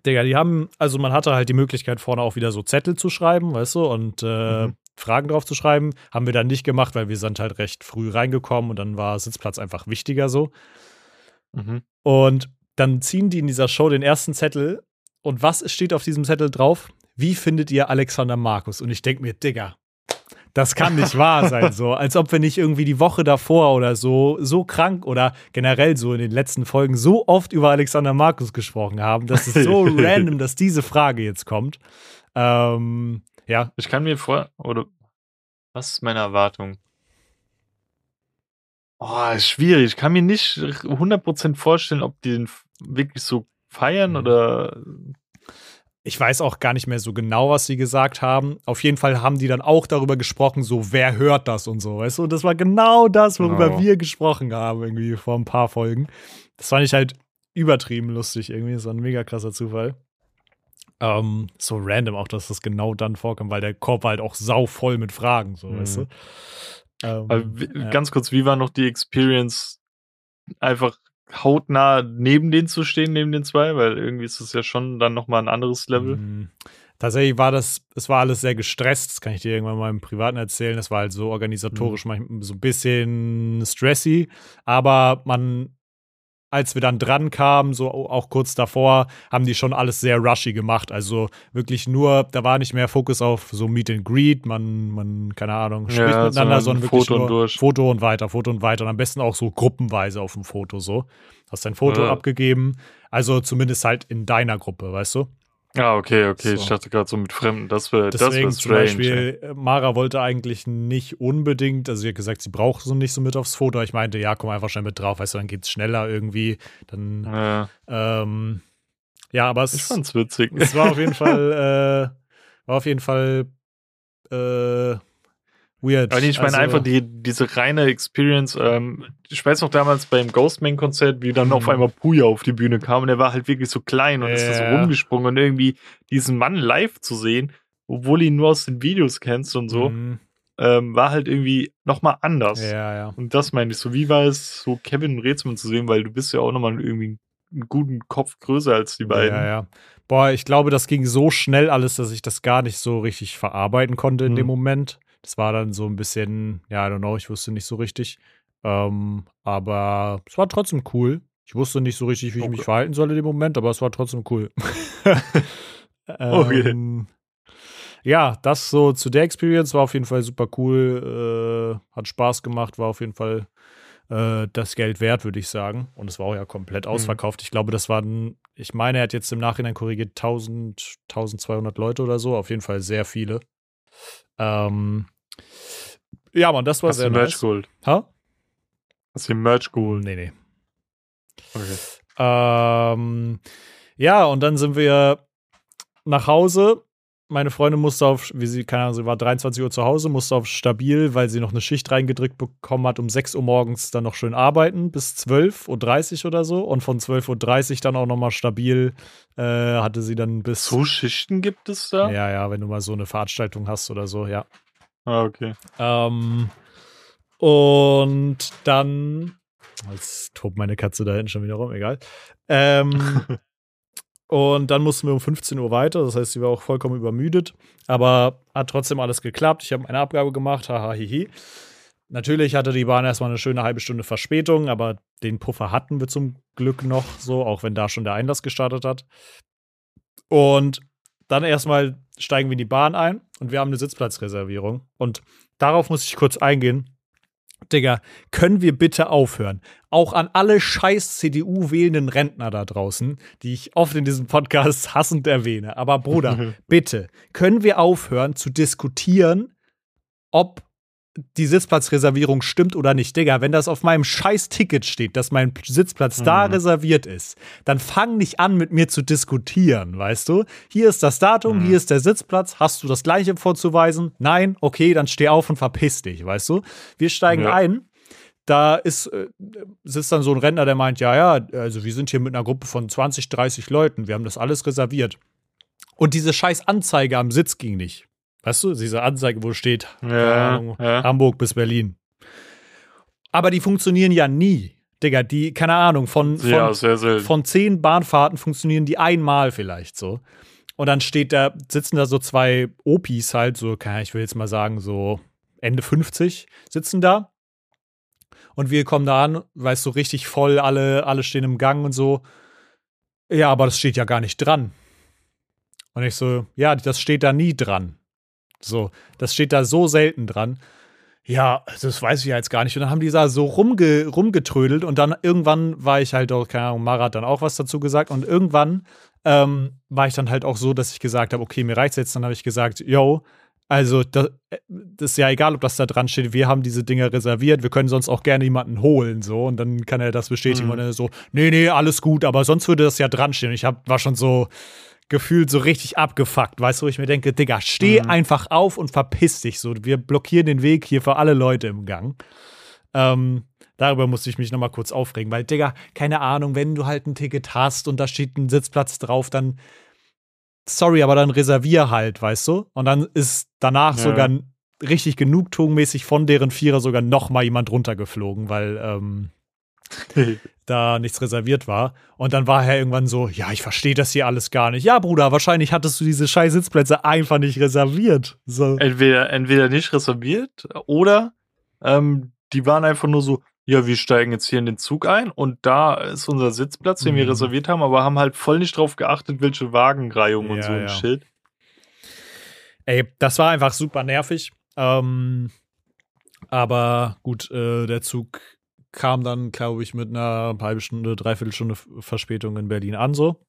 Digga, die haben, also man hatte halt die Möglichkeit, vorne auch wieder so Zettel zu schreiben, weißt du, und äh, Mhm. Fragen drauf zu schreiben. Haben wir dann nicht gemacht, weil wir sind halt recht früh reingekommen und dann war Sitzplatz einfach wichtiger so. Mhm. Und dann ziehen die in dieser Show den ersten Zettel. Und was steht auf diesem Zettel drauf? Wie findet ihr Alexander Markus? Und ich denke mir, Digga, das kann nicht wahr sein, so. Als ob wir nicht irgendwie die Woche davor oder so, so krank oder generell so in den letzten Folgen so oft über Alexander Markus gesprochen haben. Das ist so random, dass diese Frage jetzt kommt. Ähm, ja, Ich kann mir vor, oder was ist meine Erwartung? Oh, ist schwierig. Ich kann mir nicht 100% vorstellen, ob die den wirklich so feiern Mhm. oder ich weiß auch gar nicht mehr so genau, was sie gesagt haben. Auf jeden Fall haben die dann auch darüber gesprochen, so wer hört das und so, weißt du? Und das war genau das, worüber Genau. wir gesprochen haben, irgendwie vor ein paar Folgen. Das fand ich halt übertrieben lustig, irgendwie. So ein mega krasser Zufall. Ähm, so random auch, dass das genau dann vorkommt, weil der Korb war halt auch sau voll mit Fragen, so, Mhm. weißt du? Ähm, wie, ja. Ganz kurz, wie war noch die Experience, einfach hautnah neben denen zu stehen, neben den zwei? Weil irgendwie ist es ja schon dann nochmal ein anderes Level. Mm, Tatsächlich war das, es war alles sehr gestresst, das kann ich dir irgendwann mal im Privaten erzählen. Das war halt so Mhm. organisatorisch manchmal so ein bisschen stressy, aber man, als wir dann dran kamen, so auch kurz davor, haben die schon alles sehr rushy gemacht. Also wirklich nur, da war nicht mehr Fokus auf so Meet and Greet, man, man, keine Ahnung, spricht Ja, miteinander, sondern sondern wirklich Foto und nur durch. Foto und weiter, Foto und weiter und am besten auch so gruppenweise auf dem Foto so. Hast dein Foto Ja. abgegeben, also zumindest halt in deiner Gruppe, weißt du? Ah, okay, okay. So. Ich dachte gerade so mit Fremden, das wäre das wär Deswegen zum strange. Beispiel, äh, Mara wollte eigentlich nicht unbedingt, also sie hat gesagt, sie braucht so nicht so mit aufs Foto. Ich meinte, ja, komm einfach schnell mit drauf, weißt du, dann geht's schneller irgendwie. Dann, ja. ähm, ja, aber Ich es, fand's witzig. es war auf jeden Fall, äh, war auf jeden Fall äh, weird. Aber nee, ich meine Also, einfach die, diese reine Experience. Ähm, ich weiß noch damals beim Ghostman-Konzert, wie dann auf Mhm. einmal Puya auf die Bühne kam und er war halt wirklich so klein und ist da so Ja. rumgesprungen und irgendwie diesen Mann live zu sehen, obwohl ihn nur aus den Videos kennst und so, mhm, ähm, war halt irgendwie nochmal anders. Ja, ja. Und das meine ich so. Wie war es, so Kevin Rätsmann zu sehen, weil du bist ja auch nochmal irgendwie einen guten Kopf größer als die beiden. Ja, ja. Boah, ich glaube, das ging so schnell alles, dass ich das gar nicht so richtig verarbeiten konnte in Hm. dem Moment. Das war dann so ein bisschen, ja, I don't know, ich wusste nicht so richtig. Ähm, aber es war trotzdem cool. Ich wusste nicht so richtig, wie ich mich Okay. verhalten soll in dem Moment, aber es war trotzdem cool. Okay. ähm, ja, das so zu der Experience war auf jeden Fall super cool. Äh, hat Spaß gemacht, war auf jeden Fall äh, das Geld wert, würde ich sagen. Und es war auch ja komplett Mhm. ausverkauft. Ich glaube, das waren, ich meine, er hat jetzt im Nachhinein korrigiert 1000, 1200 Leute oder so. Auf jeden Fall sehr viele. Ähm, ja, Mann, das war Hast du sehr Merch nice. geholt? Ha? Hast du Merch geholt? Nee, nee. Okay. Ähm, ja, und dann sind wir nach Hause. Meine Freundin musste auf, wie sie, keine Ahnung, sie war 23 Uhr zu Hause, musste auf stabil, weil sie noch eine Schicht reingedrückt bekommen hat, um 6 Uhr morgens dann noch schön arbeiten, bis 12.30 Uhr oder so. Und von 12.30 Uhr dann auch nochmal stabil äh, hatte sie dann bis. So Schichten gibt es da? Ja, ja, wenn du mal so eine Veranstaltung hast oder so, ja. Ah, okay. Ähm, und dann, jetzt tobt meine Katze da hinten schon wieder rum, egal. Ähm, und dann mussten wir um 15 Uhr weiter, das heißt, sie war auch vollkommen übermüdet, aber hat trotzdem alles geklappt. Ich habe meine Abgabe gemacht, haha, hihi. Natürlich hatte die Bahn erstmal eine schöne halbe Stunde Verspätung, aber den Puffer hatten wir zum Glück noch so, auch wenn da schon der Einlass gestartet hat. Und dann erstmal steigen wir in die Bahn ein und wir haben eine Sitzplatzreservierung. Und darauf muss ich kurz eingehen. Digga, können wir bitte aufhören? Auch an alle scheiß CDU-wählenden Rentner da draußen, die ich oft in diesem Podcast hassend erwähne. Aber Bruder, bitte, können wir aufhören zu diskutieren, ob die Sitzplatzreservierung stimmt oder nicht. Digga, wenn das auf meinem scheiß Ticket steht, dass mein Sitzplatz da Mhm. reserviert ist, dann fang nicht an, mit mir zu diskutieren, weißt du? Hier ist das Datum, Mhm. hier ist der Sitzplatz, hast du das gleiche vorzuweisen? Nein? Okay, dann steh auf und verpiss dich, weißt du? Wir steigen Ja. ein. Da ist, äh, sitzt dann so ein Rentner, der meint, ja, ja, also wir sind hier mit einer Gruppe von 20, 30 Leuten, wir haben das alles reserviert. Und diese scheiß Anzeige am Sitz ging nicht. Weißt du, diese Anzeige, wo steht, Ja, Ahnung, ja. Hamburg bis Berlin. Aber die funktionieren ja nie. Digga, die, keine Ahnung, von, von, ja, von zehn Bahnfahrten funktionieren die einmal vielleicht so. Und dann steht da, sitzen da so zwei Opis halt, so, ich will jetzt mal sagen, so Ende 50 sitzen da. Und wir kommen da an, weißt du, so richtig voll, alle, alle stehen im Gang und so. Ja, aber das steht ja gar nicht dran. Und ich so, ja, das steht da nie dran. So, das steht da so selten dran. Ja, das weiß ich ja jetzt gar nicht. Und dann haben die da so rumge rumgetrödelt und dann irgendwann war ich halt auch, keine Ahnung, Mara hat dann auch was dazu gesagt und irgendwann ähm, war ich dann halt auch so, dass ich gesagt habe, okay, mir reicht's jetzt. Dann habe ich gesagt, yo, also das, das ist ja egal, ob das da dran steht. Wir haben diese Dinger reserviert. Wir können sonst auch gerne jemanden holen, so. Und dann kann er das bestätigen Mhm. und er so, nee, nee, alles gut, aber sonst würde das ja dran stehen. Und ich hab, war schon so, gefühlt so richtig abgefuckt, weißt du, wo ich mir denke, Digga, steh Mhm. einfach auf und verpiss dich so. Wir blockieren den Weg hier für alle Leute im Gang. Ähm, darüber musste ich mich noch mal kurz aufregen, weil, Digga, keine Ahnung, wenn du halt ein Ticket hast und da steht ein Sitzplatz drauf, dann sorry, aber dann reservier halt, weißt du? Und dann ist danach Ja. sogar richtig genugtuungmäßig von deren Vierer sogar noch mal jemand runtergeflogen, weil ähm, da nichts reserviert war. Und dann war er irgendwann so, ja, ich verstehe das hier alles gar nicht. Ja, Bruder, wahrscheinlich hattest du diese scheiß Sitzplätze einfach nicht reserviert. So. entweder, entweder nicht reserviert oder ähm, die waren einfach nur so, ja, wir steigen jetzt hier in den Zug ein und da ist unser Sitzplatz, den wir Mhm. reserviert haben, aber haben halt voll nicht drauf geachtet, welche Wagenreihung und Ja, so ein ja. Schild. Ey, das war einfach super nervig. Ähm, aber gut, äh, der Zug kam dann, glaube ich, mit einer halben Stunde, dreiviertel Stunde Verspätung in Berlin an, so.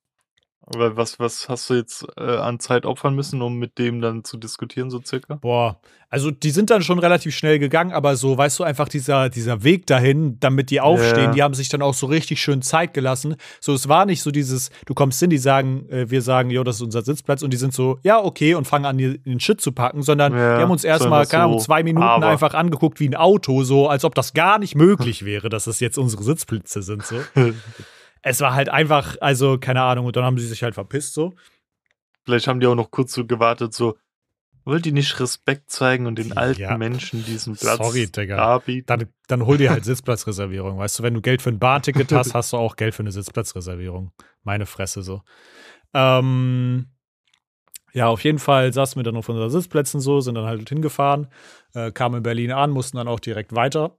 Aber was, was hast du jetzt äh, an Zeit opfern müssen, um mit dem dann zu diskutieren, so circa? Boah, also die sind dann schon relativ schnell gegangen, aber so, weißt du, einfach dieser, dieser Weg dahin, damit die aufstehen, Ja. die haben sich dann auch so richtig schön Zeit gelassen. So, es war nicht so dieses, du kommst hin, die sagen, äh, wir sagen, jo, das ist unser Sitzplatz und die sind so, ja, okay, und fangen an, den Shit zu packen, sondern Ja, die haben uns erstmal, keine Ahnung, zwei Minuten aber. einfach angeguckt wie ein Auto, so, als ob das gar nicht möglich wäre, dass es jetzt unsere Sitzplätze sind, so. Es war halt einfach, also, keine Ahnung, und dann haben sie sich halt verpisst, so. Vielleicht haben die auch noch kurz so gewartet, so, wollt ihr nicht Respekt zeigen und den alten Ja. Menschen diesen Platz Sorry, Digga. darbieten? dann, dann hol dir halt Sitzplatzreservierung. Weißt du, wenn du Geld für ein Bahnticket hast, hast du auch Geld für eine Sitzplatzreservierung. Meine Fresse so. Ähm, ja, auf jeden Fall saßen wir dann auf unseren Sitzplätzen so, sind dann halt hingefahren, äh, kamen in Berlin an, mussten dann auch direkt weiter.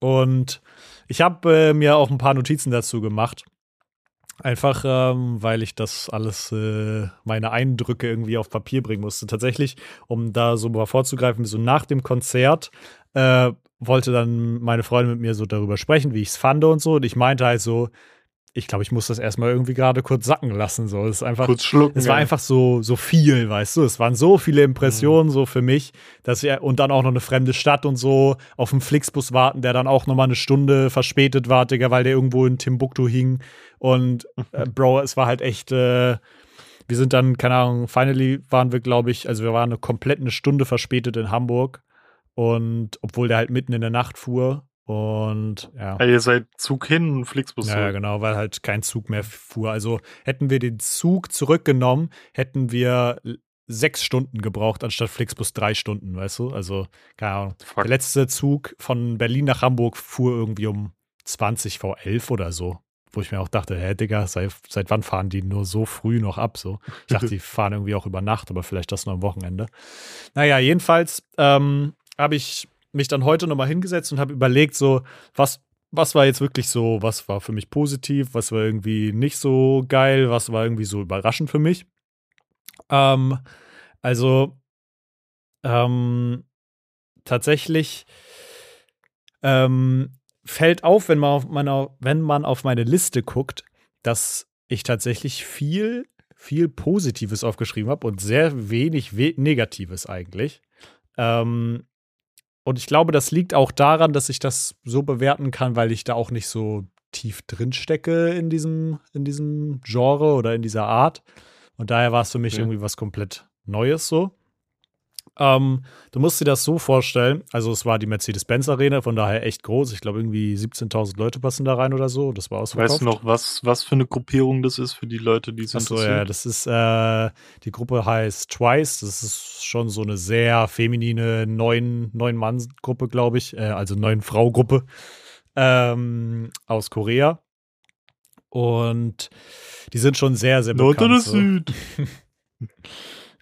Und ich habe äh, mir auch ein paar Notizen dazu gemacht. Einfach, ähm, weil ich das alles, äh, meine Eindrücke irgendwie auf Papier bringen musste. Tatsächlich, um da so mal vorzugreifen, so nach dem Konzert äh, wollte dann meine Freundin mit mir so darüber sprechen, wie ich es fand und so. Und ich meinte halt so, ich glaube, ich muss das erstmal irgendwie gerade kurz sacken lassen. So, es ist einfach, Kurz schlucken. es war ja. einfach so, so viel, weißt du. Es waren so viele Impressionen so für mich, dass wir, und dann auch noch eine fremde Stadt und so auf dem Flixbus warten, der dann auch noch mal eine Stunde verspätet war, Digga, weil der irgendwo in Timbuktu hing. Und äh, Bro, es war halt echt, äh, wir sind dann, keine Ahnung, finally waren wir, glaube ich, also wir waren eine komplett eine Stunde verspätet in Hamburg. Und obwohl der halt mitten in der Nacht fuhr. Und ja. Ja, ihr seid Zug hin und Flixbus Ja, ja, zurück. genau, weil halt kein Zug mehr fuhr. Also hätten wir den Zug zurückgenommen, hätten wir sechs Stunden gebraucht, anstatt Flixbus drei Stunden, weißt du? Also, keine Ahnung. Fuck. Der letzte Zug von Berlin nach Hamburg fuhr irgendwie um 20 vor 11 oder so. Wo ich mir auch dachte, hä, Digga, seit, seit wann fahren die nur so früh noch ab? So. Ich dachte, die fahren irgendwie auch über Nacht, aber vielleicht das nur am Wochenende. Naja, jedenfalls ähm, habe ich mich dann heute nochmal hingesetzt und habe überlegt, so, was, was war jetzt wirklich so, was war für mich positiv, was war irgendwie nicht so geil, was war irgendwie so überraschend für mich. Ähm, also, ähm, tatsächlich ähm, fällt auf, wenn man auf meiner, wenn man auf meine Liste guckt, dass ich tatsächlich viel, viel Positives aufgeschrieben habe und sehr wenig we Negatives eigentlich. Ähm, und ich glaube, das liegt auch daran, dass ich das so bewerten kann, weil ich da auch nicht so tief drin stecke in diesem, in diesem Genre oder in dieser Art. Und daher war es für mich Okay. irgendwie was komplett Neues so. Ähm, du musst dir das so vorstellen, also es war die Mercedes-Benz Arena, von daher echt groß. Ich glaube, irgendwie 17.000 Leute passen da rein oder so. Das war ausverkauft. Weißt du noch, was, was für eine Gruppierung das ist für die Leute, die es Achso, interessiert? ja, das ist, äh, die Gruppe heißt Twice. Das ist schon so eine sehr feminine neun, neun glaube ich. Äh, also neun Frau-Gruppe ähm, aus Korea. Und die sind schon sehr, sehr Nord bekannt. oder so. Süd?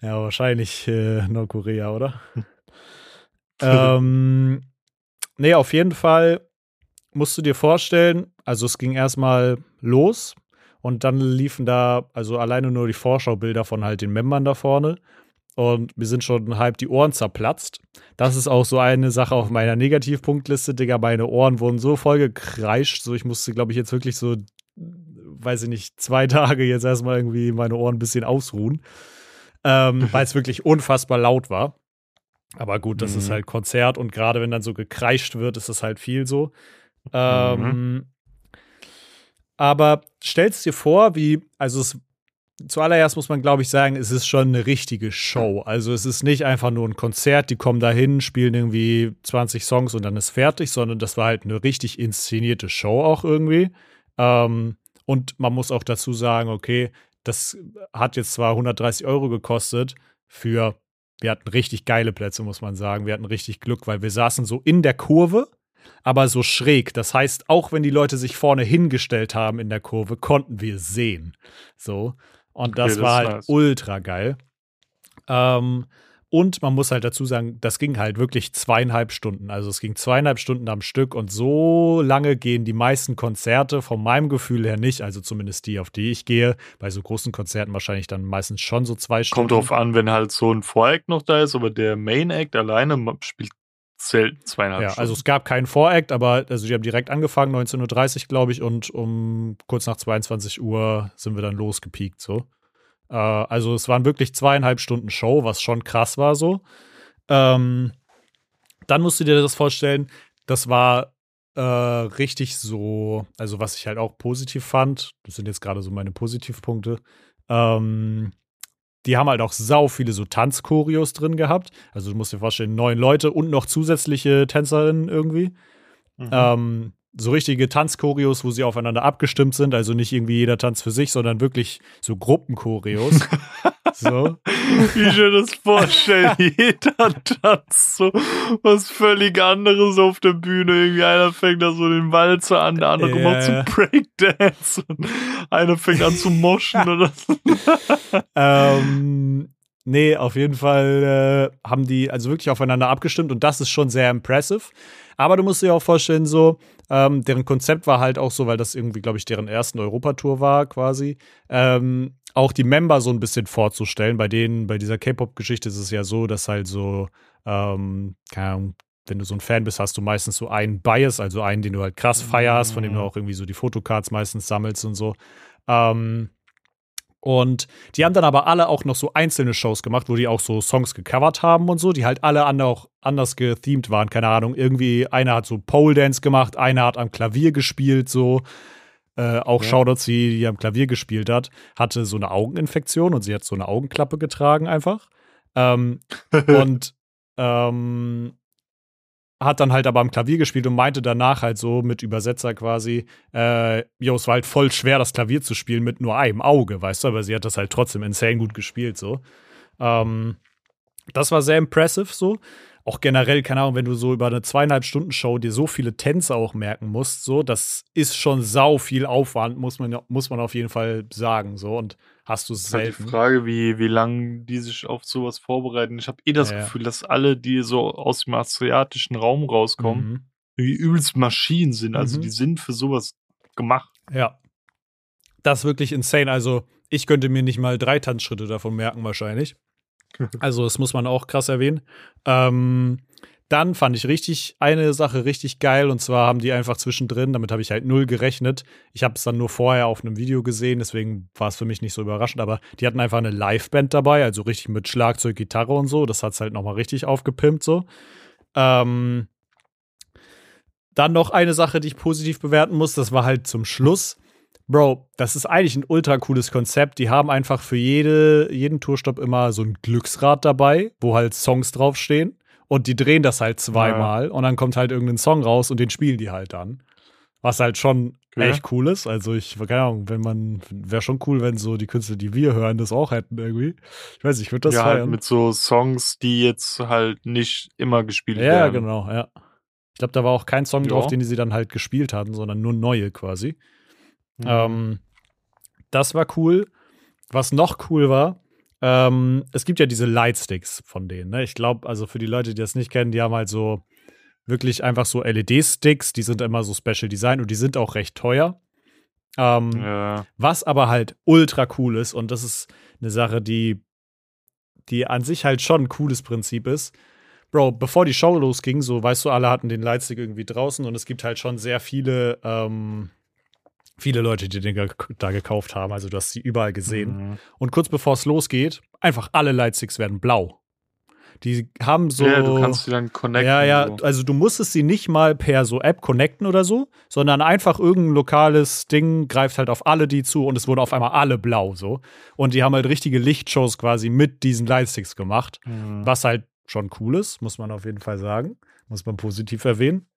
Ja, wahrscheinlich äh, Nordkorea, oder? ähm, nee, auf jeden Fall musst du dir vorstellen, also es ging erstmal los und dann liefen da, also alleine nur die Vorschaubilder von halt den Membern da vorne. Und mir sind schon halb die Ohren zerplatzt. Das ist auch so eine Sache auf meiner Negativpunktliste, Digga. Meine Ohren wurden so voll gekreischt. So, ich musste, glaube ich, jetzt wirklich so, weiß ich nicht, zwei Tage jetzt erstmal irgendwie meine Ohren ein bisschen ausruhen ähm, weil es wirklich unfassbar laut war. Aber gut, das ist Mhm. halt Konzert und gerade wenn dann so gekreischt wird, ist das halt viel so. Ähm, Aber stellst dir vor, wie, also es zuallererst muss man, glaube ich, sagen, es ist schon eine richtige Show. Also es ist nicht einfach nur ein Konzert, die kommen da hin, spielen irgendwie 20 Songs und dann ist fertig, sondern das war halt eine richtig inszenierte Show auch irgendwie. Ähm, und man muss auch dazu sagen, okay, das hat jetzt zwar 130 Euro gekostet für, wir hatten richtig geile Plätze, muss man sagen. Wir hatten richtig Glück, weil wir saßen so in der Kurve aber so schräg. Das heißt, auch wenn die Leute sich vorne hingestellt haben in der Kurve, konnten wir sehen. So. Und das, okay, das war halt nice. ultra geil. Ähm, und man muss halt dazu sagen, das ging halt wirklich zweieinhalb Stunden. Also es ging zweieinhalb Stunden am Stück und so lange gehen die meisten Konzerte von meinem Gefühl her nicht. Also zumindest die, auf die ich gehe. Bei so großen Konzerten wahrscheinlich dann meistens schon so zwei Stunden. Kommt drauf an, wenn halt so ein Voreact noch da ist, aber der Main Act alleine spielt selten zweieinhalb ja, Stunden. Also es gab keinen Voract, aber also die haben direkt angefangen, 19.30 Uhr, glaube ich, und um kurz nach 22 Uhr sind wir dann losgepiekt, so. Äh, also es waren wirklich zweieinhalb Stunden Show, was schon krass war, so. Ähm, dann musst du dir das vorstellen, das war äh, richtig so, also was ich halt auch positiv fand, das sind jetzt gerade so meine Positivpunkte, ähm, die haben halt auch sau viele so Tanzchoreos drin gehabt. Also du musst dir vorstellen, neun Leute und noch zusätzliche Tänzerinnen irgendwie. Mhm. Ähm, so richtige Tanzchoreos, wo sie aufeinander abgestimmt sind, also nicht irgendwie jeder Tanz für sich, sondern wirklich so Gruppenchoreos. so. Wie ich mir das vorstellen, jeder tanzt so was völlig anderes auf der Bühne. Irgendwie einer fängt da so den Walzer an, der andere yeah. macht so Breakdance und einer fängt an zu moschen oder so. ähm, nee, auf jeden Fall äh, haben die also wirklich aufeinander abgestimmt und das ist schon sehr impressive. Aber du musst dir auch vorstellen, so, ähm, deren Konzept war halt auch so, weil das irgendwie, glaube ich, deren ersten Europatour war quasi, ähm, auch die Member so ein bisschen vorzustellen. Bei denen, bei dieser K-Pop-Geschichte ist es ja so, dass halt so, ähm, keine Ahnung, wenn du so ein Fan bist, hast du meistens so einen Bias, also einen, den du halt krass feierst, von dem du mhm. auch irgendwie so die Fotocards meistens sammelst und so. Ähm, und die haben dann aber alle auch noch so einzelne Shows gemacht, wo die auch so Songs gecovert haben und so, die halt alle auch anders gethemed waren. Keine Ahnung, irgendwie einer hat so Pole Dance gemacht, einer hat am Klavier gespielt, so. Äh, auch ja. Shoutout sie, die am Klavier gespielt hat, hatte so eine Augeninfektion und sie hat so eine Augenklappe getragen einfach. Ähm, und ähm, hat dann halt aber am Klavier gespielt und meinte danach halt so mit Übersetzer quasi, äh, jo, es war halt voll schwer, das Klavier zu spielen mit nur einem Auge, weißt du, aber sie hat das halt trotzdem insane gut gespielt, so. Ähm, das war sehr impressive, so. Auch generell, keine Ahnung, wenn du so über eine zweieinhalb Stunden Show dir so viele Tänze auch merken musst, so, das ist schon sau viel Aufwand, muss man, muss man auf jeden Fall sagen, so. Und hast du es selten. Halt die Frage, wie, wie lange die sich auf sowas vorbereiten. Ich habe eh das ja, Gefühl, dass alle, die so aus dem asiatischen Raum rauskommen, mhm. wie übelst Maschinen sind. Also mhm. die sind für sowas gemacht. Ja. Das ist wirklich insane. Also ich könnte mir nicht mal drei Tanzschritte davon merken, wahrscheinlich. Also, das muss man auch krass erwähnen. Ähm, dann fand ich richtig eine Sache richtig geil und zwar haben die einfach zwischendrin, damit habe ich halt null gerechnet. Ich habe es dann nur vorher auf einem Video gesehen, deswegen war es für mich nicht so überraschend, aber die hatten einfach eine Liveband dabei, also richtig mit Schlagzeug, Gitarre und so. Das hat es halt nochmal richtig aufgepimpt so. Ähm, dann noch eine Sache, die ich positiv bewerten muss, das war halt zum Schluss. Bro, das ist eigentlich ein ultra cooles Konzept. Die haben einfach für jede, jeden Tourstopp immer so ein Glücksrad dabei, wo halt Songs draufstehen. Und die drehen das halt zweimal ja. und dann kommt halt irgendein Song raus und den spielen die halt dann. Was halt schon ja. echt cool ist. Also ich, keine Ahnung, wenn man, wäre schon cool, wenn so die Künstler, die wir hören, das auch hätten irgendwie. Ich weiß nicht, ich würde das ja, halt feiern. Halt mit so Songs, die jetzt halt nicht immer gespielt ja, werden. Ja, genau, ja. Ich glaube, da war auch kein Song ja. drauf, den sie dann halt gespielt hatten, sondern nur neue quasi. Mhm. Ähm, das war cool. Was noch cool war, ähm, es gibt ja diese Lightsticks von denen. Ne? Ich glaube, also für die Leute, die das nicht kennen, die haben halt so wirklich einfach so LED-Sticks. Die sind immer so Special Design und die sind auch recht teuer. Ähm, ja. Was aber halt ultra cool ist und das ist eine Sache, die, die an sich halt schon ein cooles Prinzip ist. Bro, bevor die Show losging, so weißt du, alle hatten den Lightstick irgendwie draußen und es gibt halt schon sehr viele ähm, viele Leute, die den da gekauft haben. Also du hast sie überall gesehen. Mhm. Und kurz bevor es losgeht, einfach alle Lightsticks werden blau. Die haben so. Ja, du kannst sie dann connecten. Ja, ja, So. also du musstest sie nicht mal per so App connecten oder so, sondern einfach irgendein lokales Ding greift halt auf alle die zu und es wurden auf einmal alle blau so. Und die haben halt richtige Lichtshows quasi mit diesen Lightsticks gemacht, Mhm. was halt schon cool ist, muss man auf jeden Fall sagen. Muss man positiv erwähnen.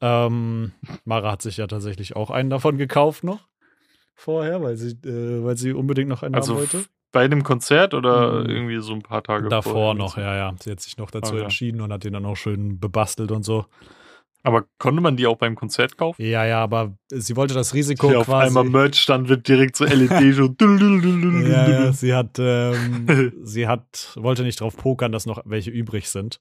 Ähm, Mara hat sich ja tatsächlich auch einen davon gekauft noch vorher, weil sie, äh, weil sie unbedingt noch einen Also haben wollte. bei dem Konzert oder Mhm. irgendwie so ein paar Tage Davor vorher? noch, ja, ja. Sie hat sich noch dazu Okay. entschieden und hat den dann auch schön bebastelt und so. Aber konnte man die auch beim Konzert kaufen? Ja, ja, aber sie wollte das Risiko auf quasi. einmal Merch-Stand wird direkt so LED so. ja, ja, sie hat, ähm, sie hat, wollte nicht drauf pokern, dass noch welche übrig sind.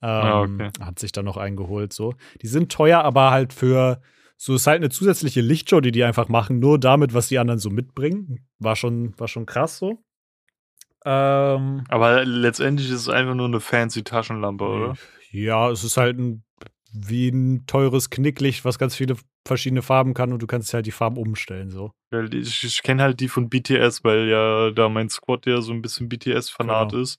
Ähm, Ah, okay. Hat sich dann noch eingeholt, so. Die sind teuer, aber halt für, so ist halt eine zusätzliche Lichtshow, die die einfach machen, nur damit, was die anderen so mitbringen. War schon, war schon krass so. Ähm, Aber letztendlich ist es einfach nur eine fancy Taschenlampe, oder? Ja, es ist halt ein, wie ein teures Knicklicht, was ganz viele verschiedene Farben kann und du kannst halt die Farben umstellen, so. Ich, ich kenne halt die von BTS, weil ja da mein Squad ja so ein bisschen BTS-Fanat Genau. ist.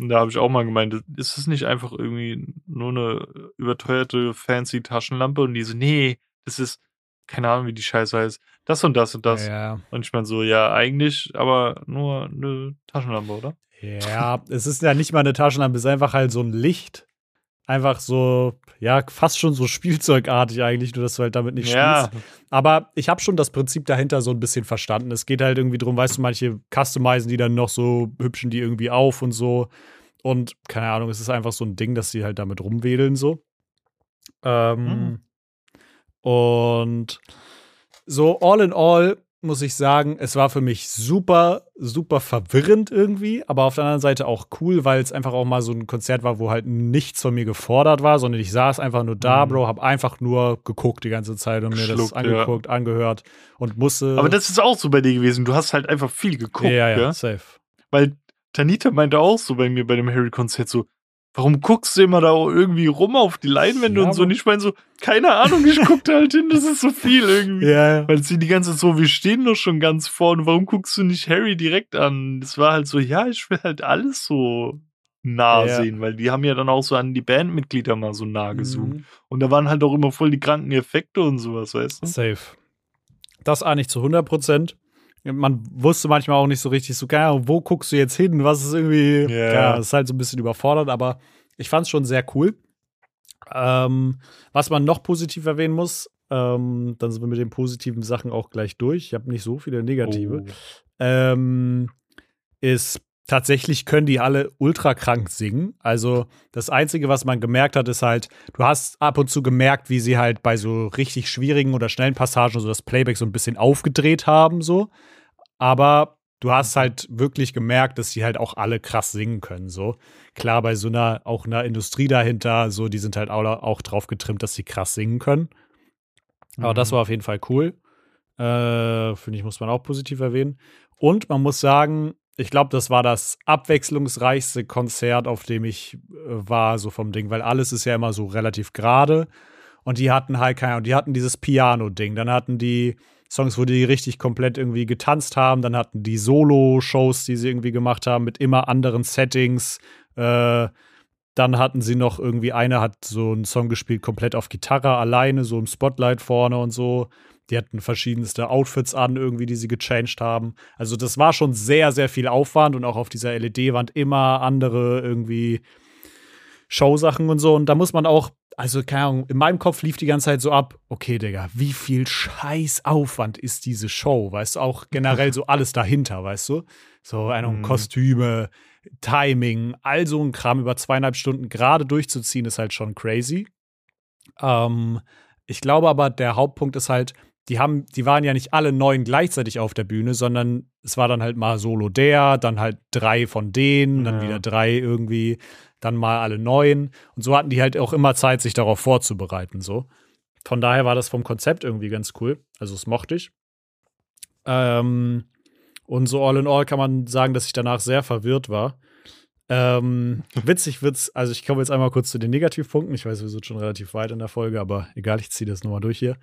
Und da habe ich auch mal gemeint, ist es nicht einfach irgendwie nur eine überteuerte fancy Taschenlampe? Und die so, nee, das ist, keine Ahnung, wie die Scheiße heißt, das und das und das. Ja, Und ich meine so, ja, eigentlich, aber nur eine Taschenlampe, oder? Ja, es ist ja nicht mal eine Taschenlampe, es ist einfach halt so ein Licht. Einfach so, ja, fast schon so spielzeugartig eigentlich, nur dass du halt damit nicht ja, spielst. Aber ich habe schon das Prinzip dahinter so ein bisschen verstanden. Es geht halt irgendwie drum, weißt du, manche customizen die dann noch so, hübschen die irgendwie auf und so. Und keine Ahnung, es ist einfach so ein Ding, dass sie halt damit rumwedeln so. Ähm, Und so all in all muss ich sagen, es war für mich super, super verwirrend irgendwie, aber auf der anderen Seite auch cool, weil es einfach auch mal so ein Konzert war, wo halt nichts von mir gefordert war, sondern ich saß einfach nur da, Mhm. Bro, hab einfach nur geguckt die ganze Zeit und mir das Geschluckt, ja. angeguckt, angehört und musste. aber das ist auch so bei dir gewesen. Du hast halt einfach viel geguckt, ja, ja, gell? safe. Weil Tanita meinte auch so bei mir bei dem Harry-Konzert so, warum guckst du immer da irgendwie rum auf die Leinwände Ja, und so? Und ich meine so, keine Ahnung, ich guck da halt hin, das ist so viel irgendwie. Ja. Weil sie die ganze Zeit so, wir stehen doch schon ganz vorne, warum guckst du nicht Harry direkt an? Das war halt so, ja, ich will halt alles so nah Ja. sehen, weil die haben ja dann auch so an die Bandmitglieder mal so nah gezoomt. Mhm. Und da waren halt auch immer voll die kranken Effekte und sowas, weißt du? Safe. Das ahne ich zu 100 Prozent. Man wusste manchmal auch nicht so richtig, so, keine Ahnung, wo guckst du jetzt hin? Was ist irgendwie, Ja. ja, ist halt so ein bisschen überfordert, aber ich fand es schon sehr cool. Ähm, was man noch positiv erwähnen muss, ähm, dann sind wir mit den positiven Sachen auch gleich durch. Ich habe nicht so viele negative. Oh. ähm, ist tatsächlich können die alle ultra krank singen. Also das Einzige, was man gemerkt hat, ist halt, du hast ab und zu gemerkt, wie sie halt bei so richtig schwierigen oder schnellen Passagen so das Playback so ein bisschen aufgedreht haben, so. Aber du hast halt wirklich gemerkt, dass die halt auch alle krass singen können, so. Klar, bei so einer, auch einer Industrie dahinter, so, die sind halt auch, auch drauf getrimmt, dass sie krass singen können. Aber das Mhm. war auf jeden Fall cool. Äh, Finde ich, muss man auch positiv erwähnen. Und man muss sagen, ich glaube, das war das abwechslungsreichste Konzert, auf dem ich äh, war, so vom Ding, weil alles ist ja immer so relativ gerade. Und die hatten halt keine Ahnung, die hatten dieses Piano-Ding. Dann hatten die Songs, wo die richtig komplett irgendwie getanzt haben. Dann hatten die Solo-Shows, die sie irgendwie gemacht haben, mit immer anderen Settings. Äh, dann hatten sie noch irgendwie, eine hat so einen Song gespielt, komplett auf Gitarre, alleine, so im Spotlight vorne und so. Die hatten verschiedenste Outfits an, irgendwie, die sie gechanged haben. Also, das war schon sehr, sehr viel Aufwand und auch auf dieser LED-Wand immer andere irgendwie Showsachen und so. Und da muss man auch, also, keine Ahnung, in meinem Kopf lief die ganze Zeit so ab, okay, Digga, wie viel Scheißaufwand ist diese Show? Weißt du, auch generell so alles dahinter, weißt du? So, eine Mhm. Kostüme, Timing, all so ein Kram über zweieinhalb Stunden gerade durchzuziehen, ist halt schon crazy. Ähm, ich glaube aber, der Hauptpunkt ist halt, die haben, die waren ja nicht alle neun gleichzeitig auf der Bühne, sondern es war dann halt mal solo der, dann halt drei von denen, dann Ja. wieder drei irgendwie, dann mal alle neun. Und so hatten die halt auch immer Zeit, sich darauf vorzubereiten, so. Von daher war das vom Konzept irgendwie ganz cool. Also, das mochte ich. Ähm, und so all in all kann man sagen, dass ich danach sehr verwirrt war. Ähm, witzig wird's, also ich komme jetzt einmal kurz zu den Negativpunkten. Ich weiß, wir sind schon relativ weit in der Folge, aber egal, ich ziehe das nochmal durch hier.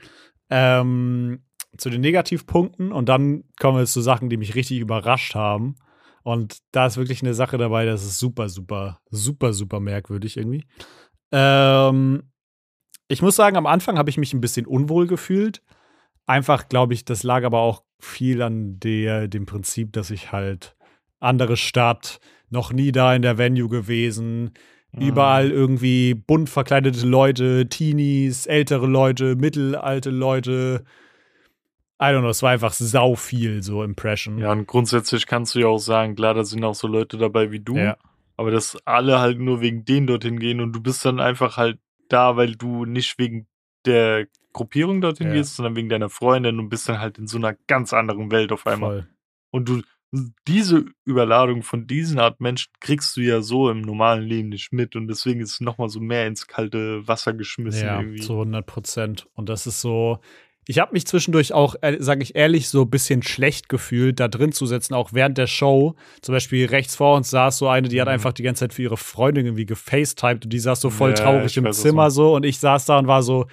Ähm, zu den Negativpunkten und dann kommen wir zu Sachen, die mich richtig überrascht haben. Und da ist wirklich eine Sache dabei, das ist super, super, super, super merkwürdig irgendwie. Ähm, ich muss sagen, am Anfang habe ich mich ein bisschen unwohl gefühlt. Einfach, glaube ich, das lag aber auch viel an der, dem Prinzip, dass ich halt andere Stadt, noch nie da in der Venue gewesen, mhm. überall irgendwie bunt verkleidete Leute, Teenies, ältere Leute, mittelalte Leute. I don't know, es war einfach sau viel so Impression. Ja, und grundsätzlich kannst du ja auch sagen, klar, da sind auch so Leute dabei wie du, ja. aber dass alle halt nur wegen denen dorthin gehen und du bist dann einfach halt da, weil du nicht wegen der Gruppierung dorthin ja. gehst, sondern wegen deiner Freundin und bist dann halt in so einer ganz anderen Welt auf einmal. Voll. Und du, diese Überladung von diesen Art Menschen kriegst du ja so im normalen Leben nicht mit und deswegen ist es nochmal so mehr ins kalte Wasser geschmissen. Ja, irgendwie. zu 100 Prozent. Und das ist so, ich habe mich zwischendurch auch, äh, sage ich ehrlich, so ein bisschen schlecht gefühlt, da drin zu sitzen, auch während der Show. Zum Beispiel rechts vor uns saß so eine, die hat mhm. einfach die ganze Zeit für ihre Freundin irgendwie gefacetimed und die saß so voll ja, traurig im Zimmer so. so und ich saß da und war so,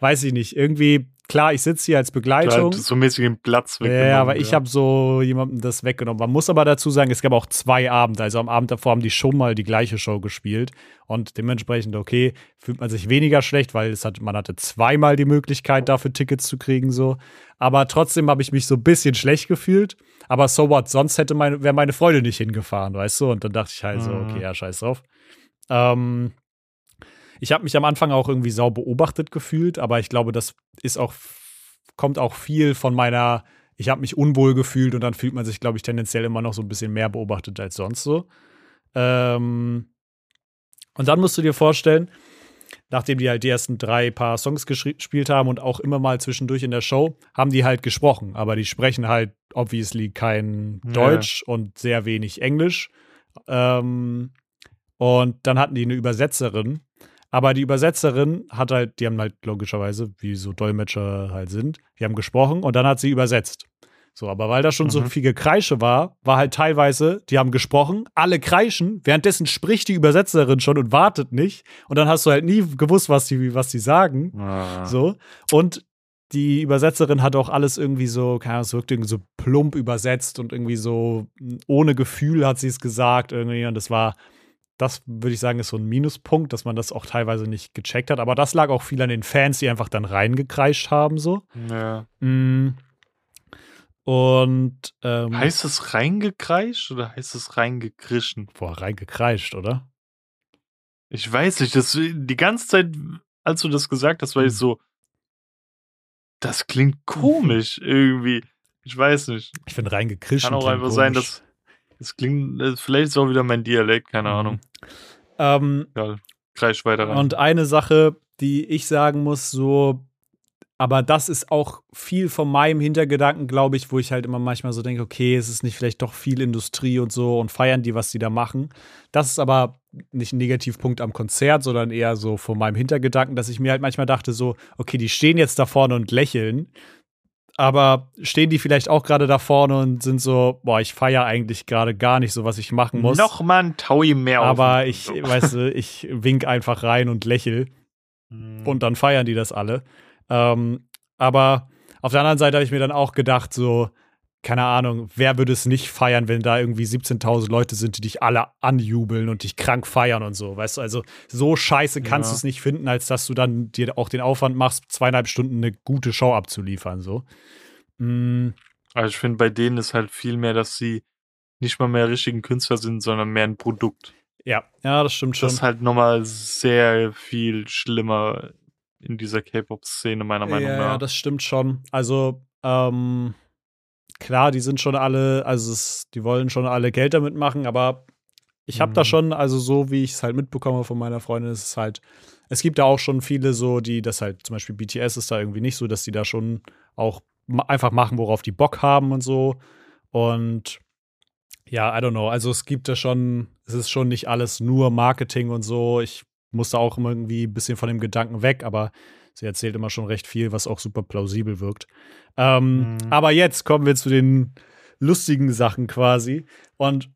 weiß ich nicht, irgendwie klar, ich sitze hier als Begleitung. so mäßig den Platz weggenommen. Ja, aber ja. ich habe so jemandem das weggenommen. Man muss aber dazu sagen, es gab auch zwei Abende. Also am Abend davor haben die schon mal die gleiche Show gespielt. Und dementsprechend, okay, fühlt man sich weniger schlecht, weil es hat, man hatte zweimal die Möglichkeit, dafür Tickets zu kriegen. so. Aber trotzdem habe ich mich so ein bisschen schlecht gefühlt. Aber so what, sonst hätte meine, wäre meine Freude nicht hingefahren, weißt du? Und dann dachte ich halt so, mhm. okay, ja, scheiß drauf. Ähm, ich habe mich am Anfang auch irgendwie sau beobachtet gefühlt, aber ich glaube, das ist auch, kommt auch viel von meiner, ich habe mich unwohl gefühlt und dann fühlt man sich, glaube ich, tendenziell immer noch so ein bisschen mehr beobachtet als sonst so. Ähm und dann musst du dir vorstellen, nachdem die halt die ersten drei paar Songs gespielt haben und auch immer mal zwischendurch in der Show, haben die halt gesprochen. Aber die sprechen halt obviously kein Deutsch ja. und sehr wenig Englisch. Ähm, und dann hatten die eine Übersetzerin, aber die Übersetzerin hat halt, die haben halt logischerweise, wie so Dolmetscher halt sind, die haben gesprochen und dann hat sie übersetzt. So, aber weil da schon mhm. so viel Gekreische war, war halt teilweise, die haben gesprochen, alle kreischen, währenddessen spricht die Übersetzerin schon und wartet nicht. Und dann hast du halt nie gewusst, was die, was die sagen. Ah. So. Und die Übersetzerin hat auch alles irgendwie so, keine Ahnung, es wirkt irgendwie so plump übersetzt und irgendwie so ohne Gefühl hat sie es gesagt irgendwie. Und das war, das würde ich sagen, ist so ein Minuspunkt, dass man das auch teilweise nicht gecheckt hat. Aber das lag auch viel an den Fans, die einfach dann reingekreischt haben, so. Ja. Mm. Und ähm, heißt es reingekreischt oder heißt es reingekrischen? Boah, reingekreischt, oder? Ich weiß nicht. Das, die ganze Zeit, als du das gesagt hast, war ich hm. so, das klingt komisch irgendwie. Ich weiß nicht. Ich finde reingekrischt. Kann auch einfach komisch. sein, dass das klingt, vielleicht ist auch wieder mein Dialekt, keine mhm. Ahnung. Ähm, ja, kreisch weiter rein. Und eine Sache, die ich sagen muss, so, aber das ist auch viel von meinem Hintergedanken, glaube ich, wo ich halt immer manchmal so denke, okay, es ist nicht vielleicht doch viel Industrie und so und feiern die, was die da machen. Das ist aber nicht ein Negativpunkt am Konzert, sondern eher so von meinem Hintergedanken, dass ich mir halt manchmal dachte, so, okay, die stehen jetzt da vorne und lächeln aber stehen die vielleicht auch gerade da vorne und sind so, boah, ich feiere eigentlich gerade gar nicht so, was ich machen muss. Nochmal ein Taui mehr Aber ich, so. weißt du, ich wink einfach rein und lächel. Mhm. Und dann feiern die das alle. Ähm, aber auf der anderen Seite habe ich mir dann auch gedacht, so, keine Ahnung, wer würde es nicht feiern, wenn da irgendwie 17.000 Leute sind, die dich alle anjubeln und dich krank feiern und so, weißt du? Also so scheiße kannst ja. du es nicht finden, als dass du dann dir auch den Aufwand machst, zweieinhalb Stunden eine gute Show abzuliefern, so. Mhm. Also ich finde, bei denen ist halt viel mehr, dass sie nicht mal mehr richtigen Künstler sind, sondern mehr ein Produkt. Ja, ja, das stimmt schon. Das ist halt nochmal sehr viel schlimmer in dieser K-Pop-Szene, meiner Meinung ja, nach. Ja, das stimmt schon. Also, ähm, klar, die sind schon alle, also es, die wollen schon alle Geld damit machen, aber ich habe mhm. da schon, also so wie ich es halt mitbekomme von meiner Freundin, ist es halt, es gibt da auch schon viele so, die das halt, zum Beispiel BTS ist da irgendwie nicht so, dass die da schon auch einfach machen, worauf die Bock haben und so. Und ja, I don't know. Also es gibt da schon, es ist schon nicht alles nur Marketing und so. Ich musste auch irgendwie ein bisschen von dem Gedanken weg, aber sie erzählt immer schon recht viel, was auch super plausibel wirkt. Ähm, mhm. Aber jetzt kommen wir zu den lustigen Sachen quasi. Und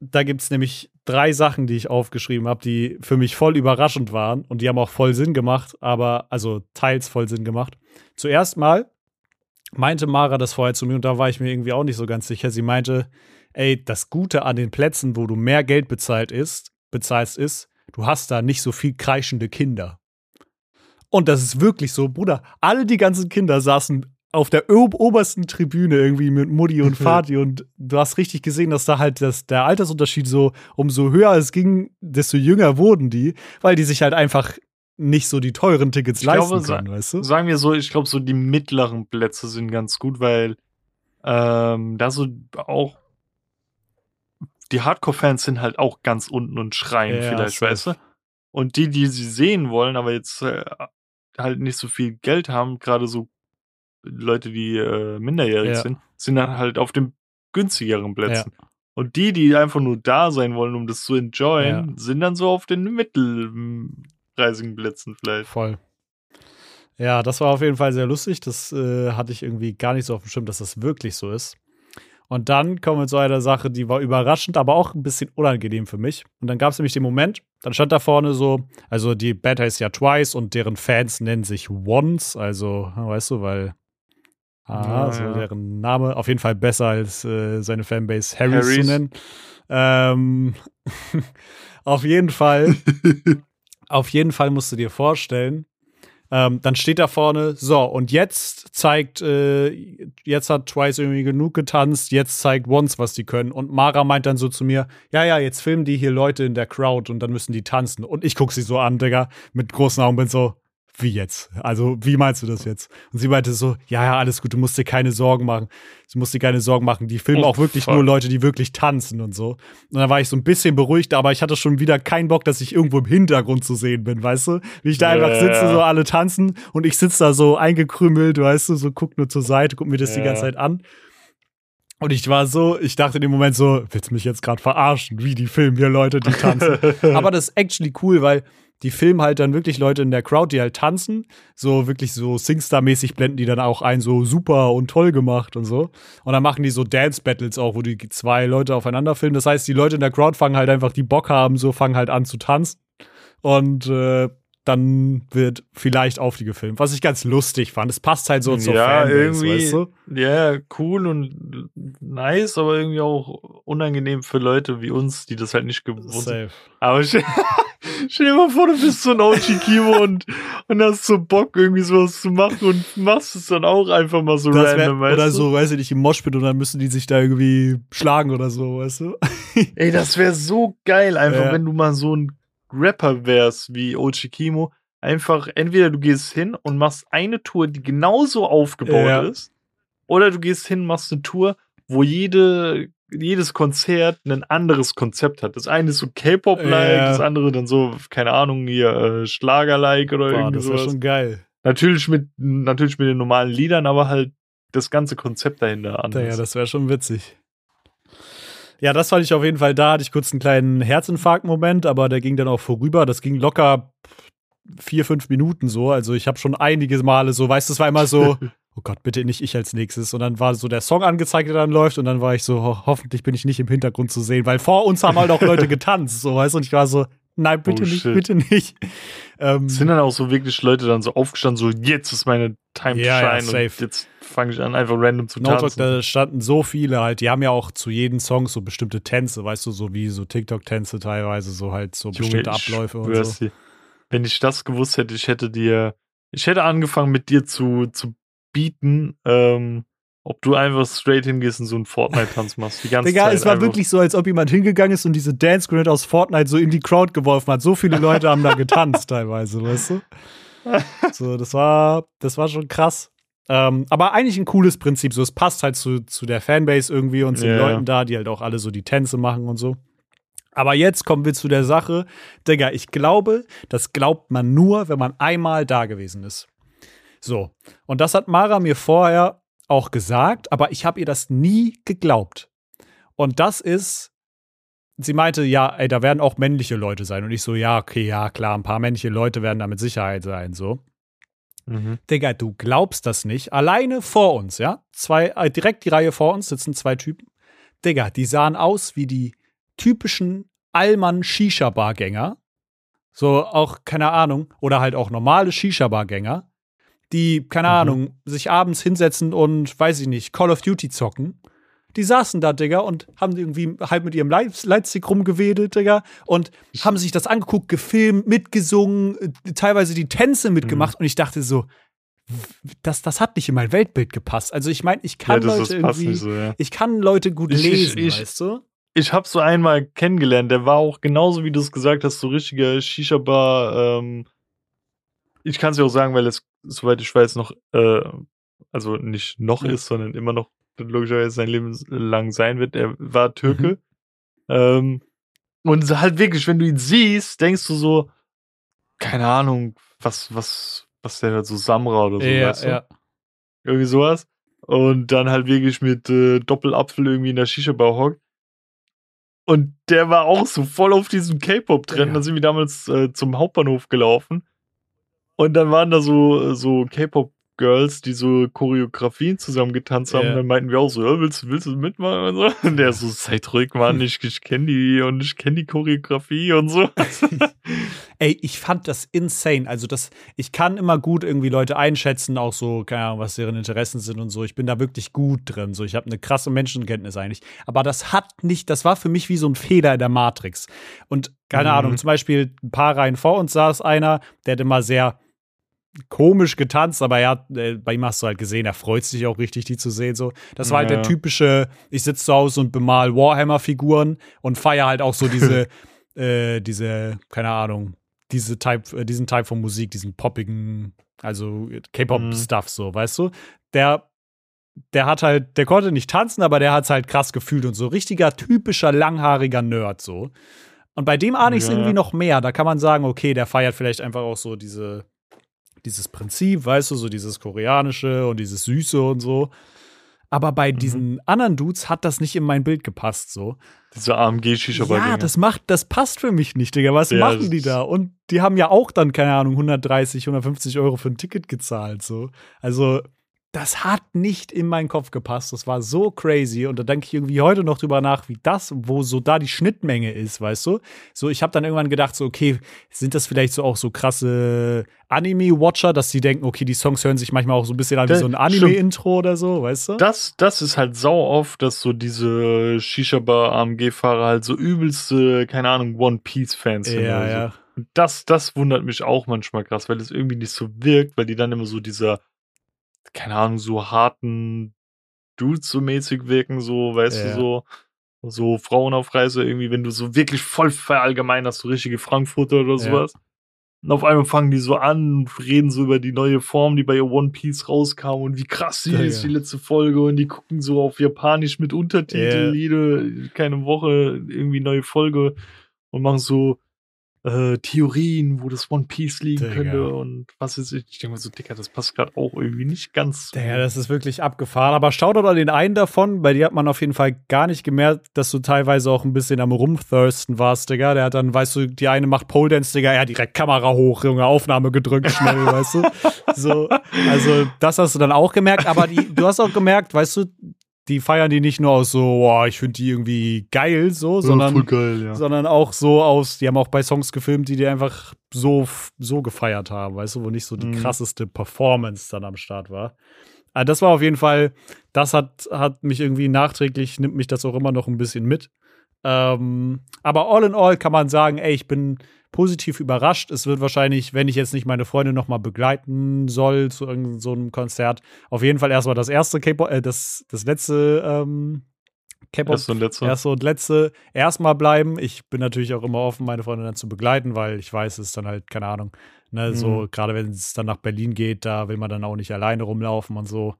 da gibt es nämlich drei Sachen, die ich aufgeschrieben habe, die für mich voll überraschend waren und die haben auch voll Sinn gemacht, aber also teils voll Sinn gemacht. Zuerst mal meinte Mara das vorher zu mir und da war ich mir irgendwie auch nicht so ganz sicher. Sie meinte, ey, das Gute an den Plätzen, wo du mehr Geld bezahlt ist, bezahlst, ist, du hast da nicht so viel kreischende Kinder. Und das ist wirklich so, Bruder. Alle die ganzen Kinder saßen auf der obersten Tribüne irgendwie mit Mutti und Vati und du hast richtig gesehen, dass da halt das, der Altersunterschied so, umso höher es ging, desto jünger wurden die, weil die sich halt einfach nicht so die teuren Tickets ich leisten glaube, können, weißt du? Sagen wir so, ich glaube, so die mittleren Plätze sind ganz gut, weil ähm, da so auch die Hardcore-Fans sind halt auch ganz unten und schreien ja, vielleicht, weißt du? Und die, die sie sehen wollen, aber jetzt äh, halt nicht so viel Geld haben, gerade so Leute, die äh, minderjährig ja. sind, sind dann halt auf den günstigeren Plätzen. Ja. Und die, die einfach nur da sein wollen, um das zu enjoyen, ja. sind dann so auf den mittelpreisigen Plätzen vielleicht. Voll. Ja, das war auf jeden Fall sehr lustig. Das äh, hatte ich irgendwie gar nicht so auf dem Schirm, dass das wirklich so ist. Und dann kommen wir zu einer Sache, die war überraschend, aber auch ein bisschen unangenehm für mich. Und dann gab es nämlich den Moment, dann stand da vorne so, also die Band heißt ja Twice und deren Fans nennen sich Once, also, weißt du, weil Ah, ja, so ja. deren Name. Auf jeden Fall besser als äh, seine Fanbase Harrys, Harrys. zu nennen. Ähm, auf jeden Fall. auf jeden Fall musst du dir vorstellen, ähm, dann steht da vorne, so, und jetzt zeigt, äh, jetzt hat Twice irgendwie genug getanzt, jetzt zeigt Once, was die können. Und Mara meint dann so zu mir, ja, ja, jetzt filmen die hier Leute in der Crowd und dann müssen die tanzen. Und ich guck sie so an, Digga, mit großen Augen bin so, wie jetzt? Also, wie meinst du das jetzt? Und sie meinte so, ja, ja, alles gut, du musst dir keine Sorgen machen. Du musst dir keine Sorgen machen. Die filmen oh, auch wirklich fuck. nur Leute, die wirklich tanzen und so. Und dann war ich so ein bisschen beruhigt, aber ich hatte schon wieder keinen Bock, dass ich irgendwo im Hintergrund zu sehen bin, weißt du? Wie ich da ja, einfach sitze, so alle tanzen und ich sitze da so eingekrümmelt, weißt du, so guck nur zur Seite, guck mir das ja. die ganze Zeit an. Und ich war so, ich dachte in dem Moment so, willst du mich jetzt gerade verarschen, wie die filmen hier Leute, die tanzen. aber das ist actually cool, weil die filmen halt dann wirklich Leute in der Crowd, die halt tanzen. So wirklich so Singstar-mäßig blenden die dann auch ein, so super und toll gemacht und so. Und dann machen die so Dance-Battles auch, wo die zwei Leute aufeinander filmen. Das heißt, die Leute in der Crowd fangen halt einfach, die Bock haben, so fangen halt an zu tanzen. Und äh, dann wird vielleicht auf die gefilmt, was ich ganz lustig fand. Es passt halt so zur ja, Fanbase, irgendwie, weißt du? Ja, cool und nice, aber irgendwie auch unangenehm für Leute wie uns, die das halt nicht gewohnt sind. Aber stell, stell dir mal vor, du bist so ein OG-Kimo und, und hast so Bock, irgendwie sowas zu machen und machst es dann auch einfach mal so das random, wär, Oder du? so, weiß ich nicht, im Moshpit und dann müssen die sich da irgendwie schlagen oder so, weißt du? Ey, das wäre so geil, einfach, ja. wenn du mal so ein Rapper wärst wie Ochi Kimo, einfach entweder du gehst hin und machst eine Tour, die genauso aufgebaut ja. ist, oder du gehst hin und machst eine Tour, wo jede, jedes Konzert ein anderes Konzept hat. Das eine ist so K-Pop-like, ja. das andere dann so, keine Ahnung, hier äh, Schlager-like oder Boah, irgendwie das sowas. Das schon geil. Natürlich mit, natürlich mit den normalen Liedern, aber halt das ganze Konzept dahinter anders. Ja, das wäre schon witzig. Ja, das fand ich auf jeden Fall. Da hatte ich kurz einen kleinen Herzinfarkt-Moment, aber der ging dann auch vorüber. Das ging locker vier, fünf Minuten so. Also ich habe schon einige Male so, weißt du, es war immer so, oh Gott, bitte nicht ich als nächstes. Und dann war so der Song angezeigt, der dann läuft. Und dann war ich so, ho hoffentlich bin ich nicht im Hintergrund zu sehen, weil vor uns haben halt auch Leute getanzt, so weißt du. Und ich war so, nein, bitte oh, nicht, shit. bitte nicht. Ähm, sind dann auch so wirklich Leute dann so aufgestanden, so jetzt ist meine Time ja, to shine ja, und jetzt fange ich an, einfach random zu tanzen. Talk, da standen so viele halt, die haben ja auch zu jedem Song so bestimmte Tänze, weißt du, so wie so TikTok-Tänze teilweise, so halt so Junge, bestimmte Abläufe und so. Dir, wenn ich das gewusst hätte, ich hätte dir, ich hätte angefangen mit dir zu, zu bieten, ähm, ob du einfach straight hingehst und so einen Fortnite-Tanz machst. Die ganze Digga, Zeit es war einfach. wirklich so, als ob jemand hingegangen ist und diese Dance Grenade aus Fortnite so in die Crowd geworfen hat. So viele Leute haben da getanzt teilweise, weißt du? So, das war, das war schon krass. Ähm, aber eigentlich ein cooles Prinzip. So, es passt halt zu, zu der Fanbase irgendwie und zu den Leuten da, die halt auch alle so die Tänze machen und so. Aber jetzt kommen wir zu der Sache, Digga, ich glaube, das glaubt man nur, wenn man einmal da gewesen ist. So. Und das hat Mara mir vorher auch gesagt, aber ich habe ihr das nie geglaubt. Und das ist, sie meinte, ja, ey, da werden auch männliche Leute sein. Und ich so, ja, okay, ja, klar, ein paar männliche Leute werden da mit Sicherheit sein, so. Mhm. Digga, du glaubst das nicht. Alleine vor uns, ja? Zwei, äh, direkt die Reihe vor uns sitzen zwei Typen. Digga, die sahen aus wie die typischen Allmann-Shisha-Bar-Gänger. So auch, keine Ahnung, oder halt auch normale Shisha-Bar-Gänger die, keine mhm. Ahnung, sich abends hinsetzen und, weiß ich nicht, Call of Duty zocken. Die saßen da, Digga, und haben irgendwie halt mit ihrem Lightstick rumgewedelt, Digga, und haben sich das angeguckt, gefilmt, mitgesungen, teilweise die Tänze mitgemacht. Mhm. Und ich dachte so, das, das hat nicht in mein Weltbild gepasst. Also ich meine, ich kann ja, Leute irgendwie, so, ja. ich kann Leute gut ich, lesen, ich, ich, weißt du? Ich habe so einmal kennengelernt, der war auch genauso, wie du es gesagt hast, so richtiger Shisha-Bar. Ähm, ich kann es ja auch sagen, weil es, soweit ich weiß, noch, äh, also nicht noch ja. ist, sondern immer noch logischerweise sein Leben lang sein wird. Er war Türke. Mhm. Ähm, und halt wirklich, wenn du ihn siehst, denkst du so, keine Ahnung, was, was, was der so Samra oder so, ja, weißt du? Ja. Irgendwie sowas. Und dann halt wirklich mit äh, Doppelapfel irgendwie in der Shisha-Bar hockt. Und der war auch so voll auf diesem K-Pop-Trend. Ja. Da sind wir damals äh, zum Hauptbahnhof gelaufen. Und dann waren da so, so K-Pop Girls, die so Choreografien zusammen getanzt haben. Yeah. Dann meinten wir auch so, ja, willst, willst du mitmachen? Und, so. und der so, seid ruhig, Mann, ich, ich kenne die und ich kenne die Choreografie und so. Ey, ich fand das insane. Also, das, ich kann immer gut irgendwie Leute einschätzen, auch so, keine Ahnung, was deren Interessen sind und so. Ich bin da wirklich gut drin. So, ich habe eine krasse Menschenkenntnis eigentlich. Aber das hat nicht, das war für mich wie so ein Feder in der Matrix. Und keine mhm. Ahnung, zum Beispiel ein paar Reihen vor uns saß einer, der hat immer sehr komisch getanzt, aber er hat, äh, bei ihm hast du halt gesehen, er freut sich auch richtig, die zu sehen. So. Das war halt der typische, ich sitze zu Hause und bemal Warhammer-Figuren und feiere halt auch so diese, äh, diese, keine Ahnung, diese Type, äh, diesen Type von Musik, diesen poppigen, also K-Pop-Stuff, mhm. so, weißt du? Der der hat halt, der konnte nicht tanzen, aber der hat es halt krass gefühlt und so richtiger, typischer, langhaariger Nerd so. Und bei dem ahne ich es ja. irgendwie noch mehr. Da kann man sagen, okay, der feiert vielleicht einfach auch so diese, dieses Prinzip, weißt du, so dieses koreanische und dieses Süße und so. Aber bei mhm. diesen anderen Dudes hat das nicht in mein Bild gepasst, so. Diese AMG Shisha Ja, das macht, das passt für mich nicht, Digga. Was ja, machen die da? Und die haben ja auch dann, keine Ahnung, 130, 150 Euro für ein Ticket gezahlt, so. Also, das hat nicht in meinen Kopf gepasst. Das war so crazy. Und da denke ich irgendwie heute noch drüber nach, wie das, wo so da die Schnittmenge ist, weißt du? So, ich habe dann irgendwann gedacht, so, okay, sind das vielleicht so auch so krasse Anime-Watcher, dass sie denken, okay, die Songs hören sich manchmal auch so ein bisschen an wie so ein Anime-Intro oder so, weißt du? Das, das ist halt sau oft, dass so diese Shisha-Bar-AMG-Fahrer halt so übelste, keine Ahnung, One-Piece-Fans sind. Ja, ja. So. Das, das wundert mich auch manchmal krass, weil es irgendwie nicht so wirkt, weil die dann immer so dieser keine Ahnung, so harten Dudes so mäßig wirken, so, weißt ja. du, so, so Frauen auf Reise irgendwie, wenn du so wirklich voll verallgemeinerst, so richtige Frankfurter oder sowas. Ja. Und auf einmal fangen die so an und reden so über die neue Form, die bei One Piece rauskam und wie krass sie ja, ist, die letzte Folge. Und die gucken so auf Japanisch mit Untertitel, jede, keine Woche irgendwie neue Folge und machen so, äh, Theorien, wo das One Piece liegen Digga. könnte und was ist ich. Denke mal so, Dicker, das passt gerade auch irgendwie nicht ganz. Ja, das ist wirklich abgefahren. Aber schau doch an den einen davon, bei dir hat man auf jeden Fall gar nicht gemerkt, dass du teilweise auch ein bisschen am Rumthirsten warst, Digga. Der hat dann, weißt du, die eine macht Pole Dance, Digga, ja, direkt Kamera hoch, Junge, Aufnahme gedrückt, schnell, weißt du. So, also, das hast du dann auch gemerkt, aber die, du hast auch gemerkt, weißt du, die feiern die nicht nur aus so, boah, ich finde die irgendwie geil, so, sondern, geil, ja. sondern auch so aus, die haben auch bei Songs gefilmt, die die einfach so, so gefeiert haben, weißt du, wo nicht so die mhm. krasseste Performance dann am Start war. Also das war auf jeden Fall, das hat, hat mich irgendwie nachträglich, nimmt mich das auch immer noch ein bisschen mit. Ähm, aber all in all kann man sagen, ey, ich bin positiv überrascht. Es wird wahrscheinlich, wenn ich jetzt nicht meine Freundin noch mal begleiten soll zu irgendeinem so Konzert, auf jeden Fall erstmal das erste K-Pop, äh, das, das letzte ähm, K-Pop, erste und letzte. erste und letzte erstmal bleiben. Ich bin natürlich auch immer offen, meine Freundin dann zu begleiten, weil ich weiß, es ist dann halt, keine Ahnung, ne, mhm. so, gerade wenn es dann nach Berlin geht, da will man dann auch nicht alleine rumlaufen und so.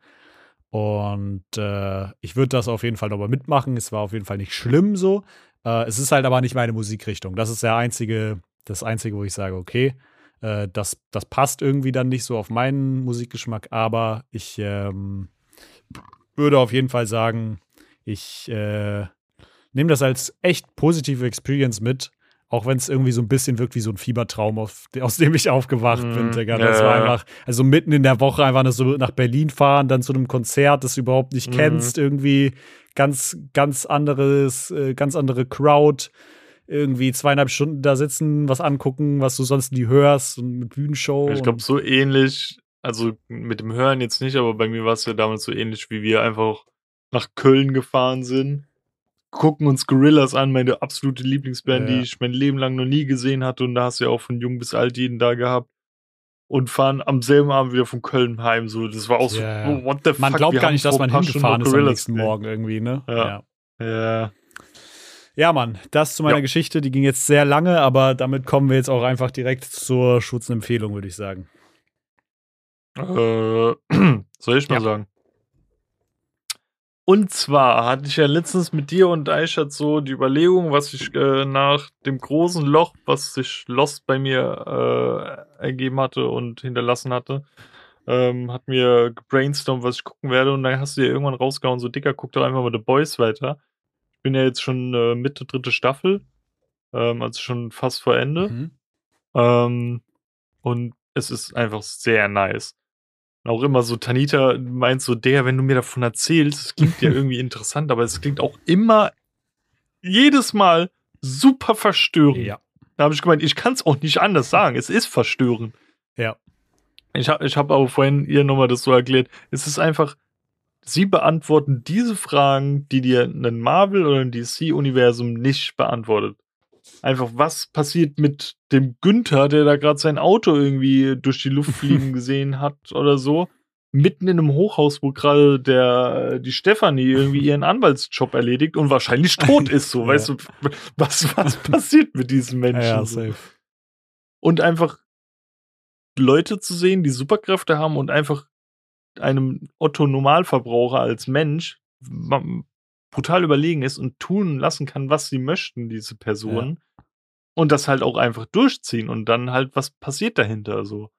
Und äh, ich würde das auf jeden Fall nochmal mitmachen. Es war auf jeden Fall nicht schlimm so. Äh, es ist halt aber nicht meine Musikrichtung. Das ist der einzige das Einzige, wo ich sage, okay, äh, das, das passt irgendwie dann nicht so auf meinen Musikgeschmack, aber ich ähm, würde auf jeden Fall sagen, ich äh, nehme das als echt positive Experience mit, auch wenn es irgendwie so ein bisschen wirkt wie so ein Fiebertraum, auf, aus dem ich aufgewacht mm, bin, Digga. Das ja. war einfach, also mitten in der Woche einfach so nach Berlin fahren, dann zu einem Konzert, das du überhaupt nicht mm. kennst, irgendwie ganz, ganz anderes, äh, ganz andere Crowd irgendwie zweieinhalb Stunden da sitzen, was angucken, was du sonst nie hörst und mit Bühnenshow. Ich glaube, so ähnlich, also mit dem Hören jetzt nicht, aber bei mir war es ja damals so ähnlich, wie wir einfach nach Köln gefahren sind, gucken uns Gorillas an, meine absolute Lieblingsband, Ja. die ich mein Leben lang noch nie gesehen hatte. Und da hast du ja auch von jung bis alt jeden da gehabt. Und fahren am selben Abend wieder von Köln heim. So, das war auch so, Ja. oh, what the fuck. Man glaubt gar nicht, dass man hingefahren ist am nächsten. Morgen irgendwie, ne? Ja. Ja. Ja, Mann, das zu meiner Ja. Geschichte, die ging jetzt sehr lange, aber damit kommen wir jetzt auch einfach direkt zur Schutzempfehlung, würde ich sagen. Äh, soll ich mal Ja. sagen? Und zwar hatte ich ja letztens mit dir und Aishat so die Überlegung, was ich äh, nach dem großen Loch, was sich Lost bei mir äh, ergeben hatte und hinterlassen hatte, ähm, hat mir gebrainstormt, was ich gucken werde. Und dann hast du dir irgendwann rausgehauen, so dicker, guck doch einfach mal The Boys weiter. Ich bin ja jetzt schon äh, Mitte dritte Staffel, ähm, also schon fast vor Ende. Mhm. Ähm, und es ist einfach sehr nice. Auch immer so, Tanita meint so, der, wenn du mir davon erzählst, es klingt ja irgendwie interessant, aber es klingt auch immer, jedes Mal super verstörend. Ja. Da habe ich gemeint, ich kann es auch nicht anders sagen. Es ist verstörend. Ja. Ich habe ich hab aber vorhin ihr nochmal das so erklärt. Es ist einfach, sie beantworten diese Fragen, die dir ein Marvel- oder ein DC-Universum nicht beantwortet. Einfach, was passiert mit dem Günther, der da gerade sein Auto irgendwie durch die Luft fliegen gesehen hat oder so? Mitten in einem Hochhaus, wo gerade der die Stefanie irgendwie ihren Anwaltsjob erledigt und wahrscheinlich tot ist, so, Ja. weißt du, was, was passiert mit diesen Menschen? Ja, safe. und einfach Leute zu sehen, die Superkräfte haben und einfach einem Otto Normalverbraucher als Mensch brutal überlegen ist und tun lassen kann, was sie möchten, diese Personen. Und das halt auch einfach durchziehen und dann halt, was passiert dahinter so.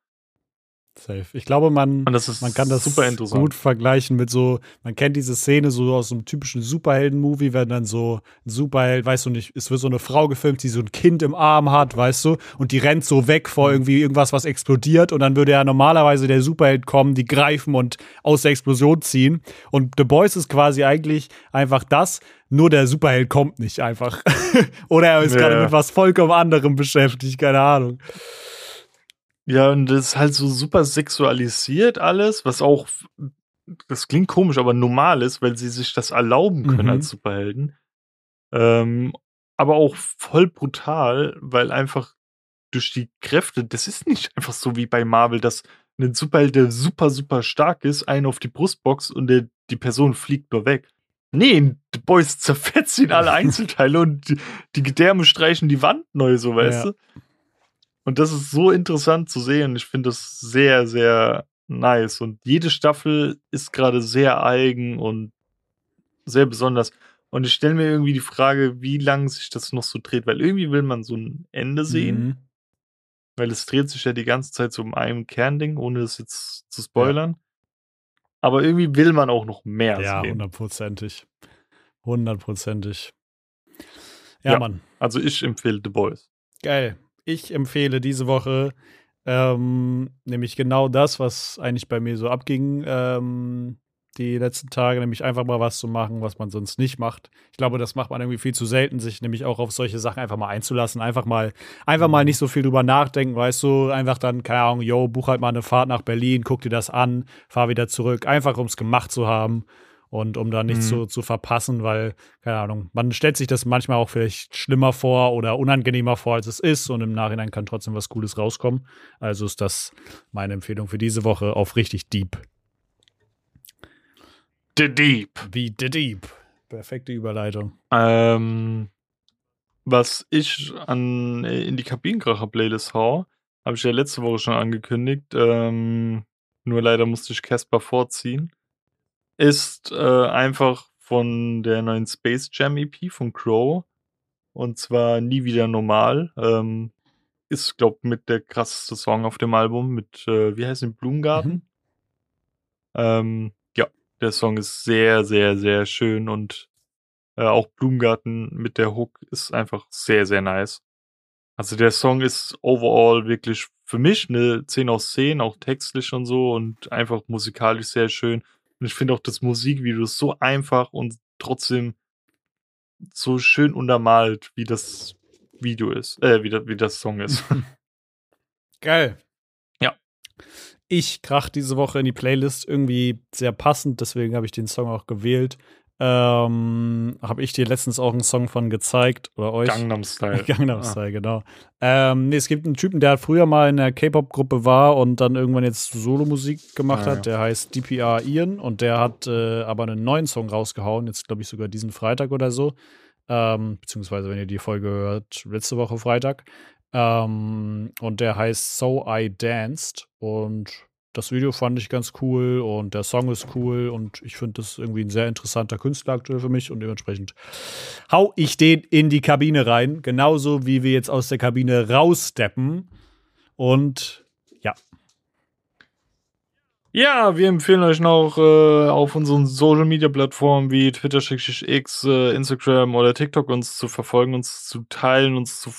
Safe. Ich glaube, man, man kann das gut vergleichen mit so, man kennt diese Szene so aus einem typischen Superhelden-Movie, wenn dann so ein Superheld, weißt du nicht, es wird so eine Frau gefilmt, die so ein Kind im Arm hat, weißt du, und die rennt so weg Mhm. vor irgendwie irgendwas, was explodiert und dann würde ja normalerweise der Superheld kommen, die greifen und aus der Explosion ziehen. Und The Boys ist quasi eigentlich einfach das, nur der Superheld kommt nicht einfach. Oder er ist Ja. gerade mit was vollkommen anderem beschäftigt, keine Ahnung. Ja, und das ist halt so super sexualisiert alles, was auch, das klingt komisch, aber normal ist, weil sie sich das erlauben können Mhm. als Superhelden. Ähm, aber auch voll brutal, weil einfach durch die Kräfte, das ist nicht einfach so wie bei Marvel, dass ein Superheld, der super, super stark ist, einen auf die Brust boxt und der, die Person fliegt nur weg. Nee, The Boys zerfetzen ihn alle Einzelteile und die, die Gedärme streichen die Wand neu, so weißt Ja. du. Und das ist so interessant zu sehen. Ich finde das sehr, sehr nice. Und jede Staffel ist gerade sehr eigen und sehr besonders. Und ich stelle mir irgendwie die Frage, wie lange sich das noch so dreht, weil irgendwie will man so ein Ende sehen, Mhm. weil es dreht sich ja die ganze Zeit so um einem Kernding, ohne es jetzt zu spoilern. Aber irgendwie will man auch noch mehr Ja, sehen. hundertprozentig. Hundertprozentig. Ja, Ja. Mann. Also ich empfehle The Boys. Geil. Ich empfehle diese Woche ähm, nämlich genau das, was eigentlich bei mir so abging ähm, die letzten Tage, nämlich einfach mal was zu machen, was man sonst nicht macht. Ich glaube, das macht man irgendwie viel zu selten, sich nämlich auch auf solche Sachen einfach mal einzulassen. Einfach mal, einfach mal nicht so viel drüber nachdenken, weißt du, einfach dann, keine Ahnung, yo, buch halt mal eine Fahrt nach Berlin, guck dir das an, fahr wieder zurück, einfach um es gemacht zu haben. Und um da nichts Mhm. so zu verpassen, weil, keine Ahnung, man stellt sich das manchmal auch vielleicht schlimmer vor oder unangenehmer vor, als es ist. Und im Nachhinein kann trotzdem was Cooles rauskommen. Also ist das meine Empfehlung für diese Woche auf richtig deep. The Deep. Wie The Deep. Perfekte Überleitung. Ähm, was ich an äh, in die Kabinenkracher-Playlist hau, habe ich ja letzte Woche schon angekündigt. Ähm, nur leider musste ich Casper vorziehen. Ist äh, einfach von der neuen Space Jam EP von Crow. Und zwar nie wieder normal. Ähm, ist, glaub mit der krasseste Song auf dem Album mit, äh, wie heißt den, Blumengarten? Mhm. Ähm, ja, der Song ist sehr, sehr, sehr schön und äh, auch Blumengarten mit der Hook ist einfach sehr, sehr nice. Also der Song ist overall wirklich für mich eine 10 aus 10, auch textlich und so und einfach musikalisch sehr schön. Und ich finde auch das Musikvideo ist so einfach und trotzdem so schön untermalt, wie das Video ist, äh, wie, das, wie das Song ist. Geil. Ja. Ich krach diese Woche in die Playlist irgendwie sehr passend, deswegen habe ich den Song auch gewählt. Ähm, habe ich dir letztens auch einen Song von gezeigt oder euch. Gangnam Style. Gangnam Ah. Style, genau. Ähm, nee, es gibt einen Typen, der früher mal in der K-Pop-Gruppe war und dann irgendwann jetzt Solomusik gemacht Ah, hat. Der heißt DPR Ian und der hat äh, aber einen neuen Song rausgehauen, jetzt glaube ich sogar diesen Freitag oder so. Ähm, beziehungsweise, wenn ihr die Folge hört, letzte Woche Freitag. Ähm, und der heißt So I Danced und das Video fand ich ganz cool und der Song ist cool und ich finde das irgendwie ein sehr interessanter Künstler aktuell für mich und dementsprechend hau ich den in die Kabine rein, genauso wie wir jetzt aus der Kabine raussteppen und ja, Ja, wir empfehlen euch noch äh, auf unseren Social Media Plattformen wie Twitter, X, äh, Instagram oder TikTok uns zu verfolgen, uns zu teilen, uns zu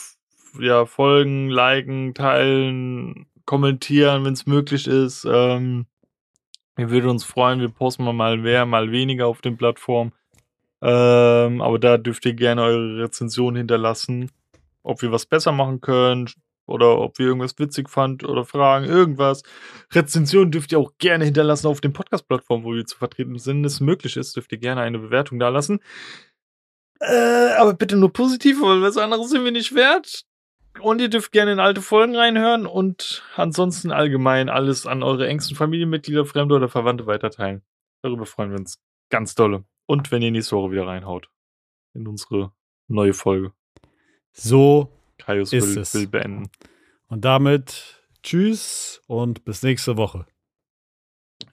ja, folgen, liken, teilen, kommentieren, wenn es möglich ist. Ähm, wir würden uns freuen, wir posten mal, mehr, mal weniger auf den Plattformen. Ähm, aber da dürft ihr gerne eure Rezension hinterlassen, ob wir was besser machen können oder ob wir irgendwas witzig fand oder Fragen, irgendwas. Rezensionen dürft ihr auch gerne hinterlassen auf den Podcast-Plattformen, wo wir zu vertreten sind. Wenn es möglich ist, dürft ihr gerne eine Bewertung da lassen. Äh, aber bitte nur positiv, weil was anderes sind wir nicht wert. Und ihr dürft gerne in alte Folgen reinhören und ansonsten allgemein alles an eure engsten Familienmitglieder, Fremde oder Verwandte weiterteilen. Darüber freuen wir uns ganz dolle. Und wenn ihr nächste Woche wieder reinhaut in unsere neue Folge. so Kaius Ist will, es. will beenden. und damit tschüss und bis nächste Woche.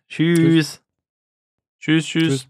Tschüss. Tschüss, tschüss. Tschüss.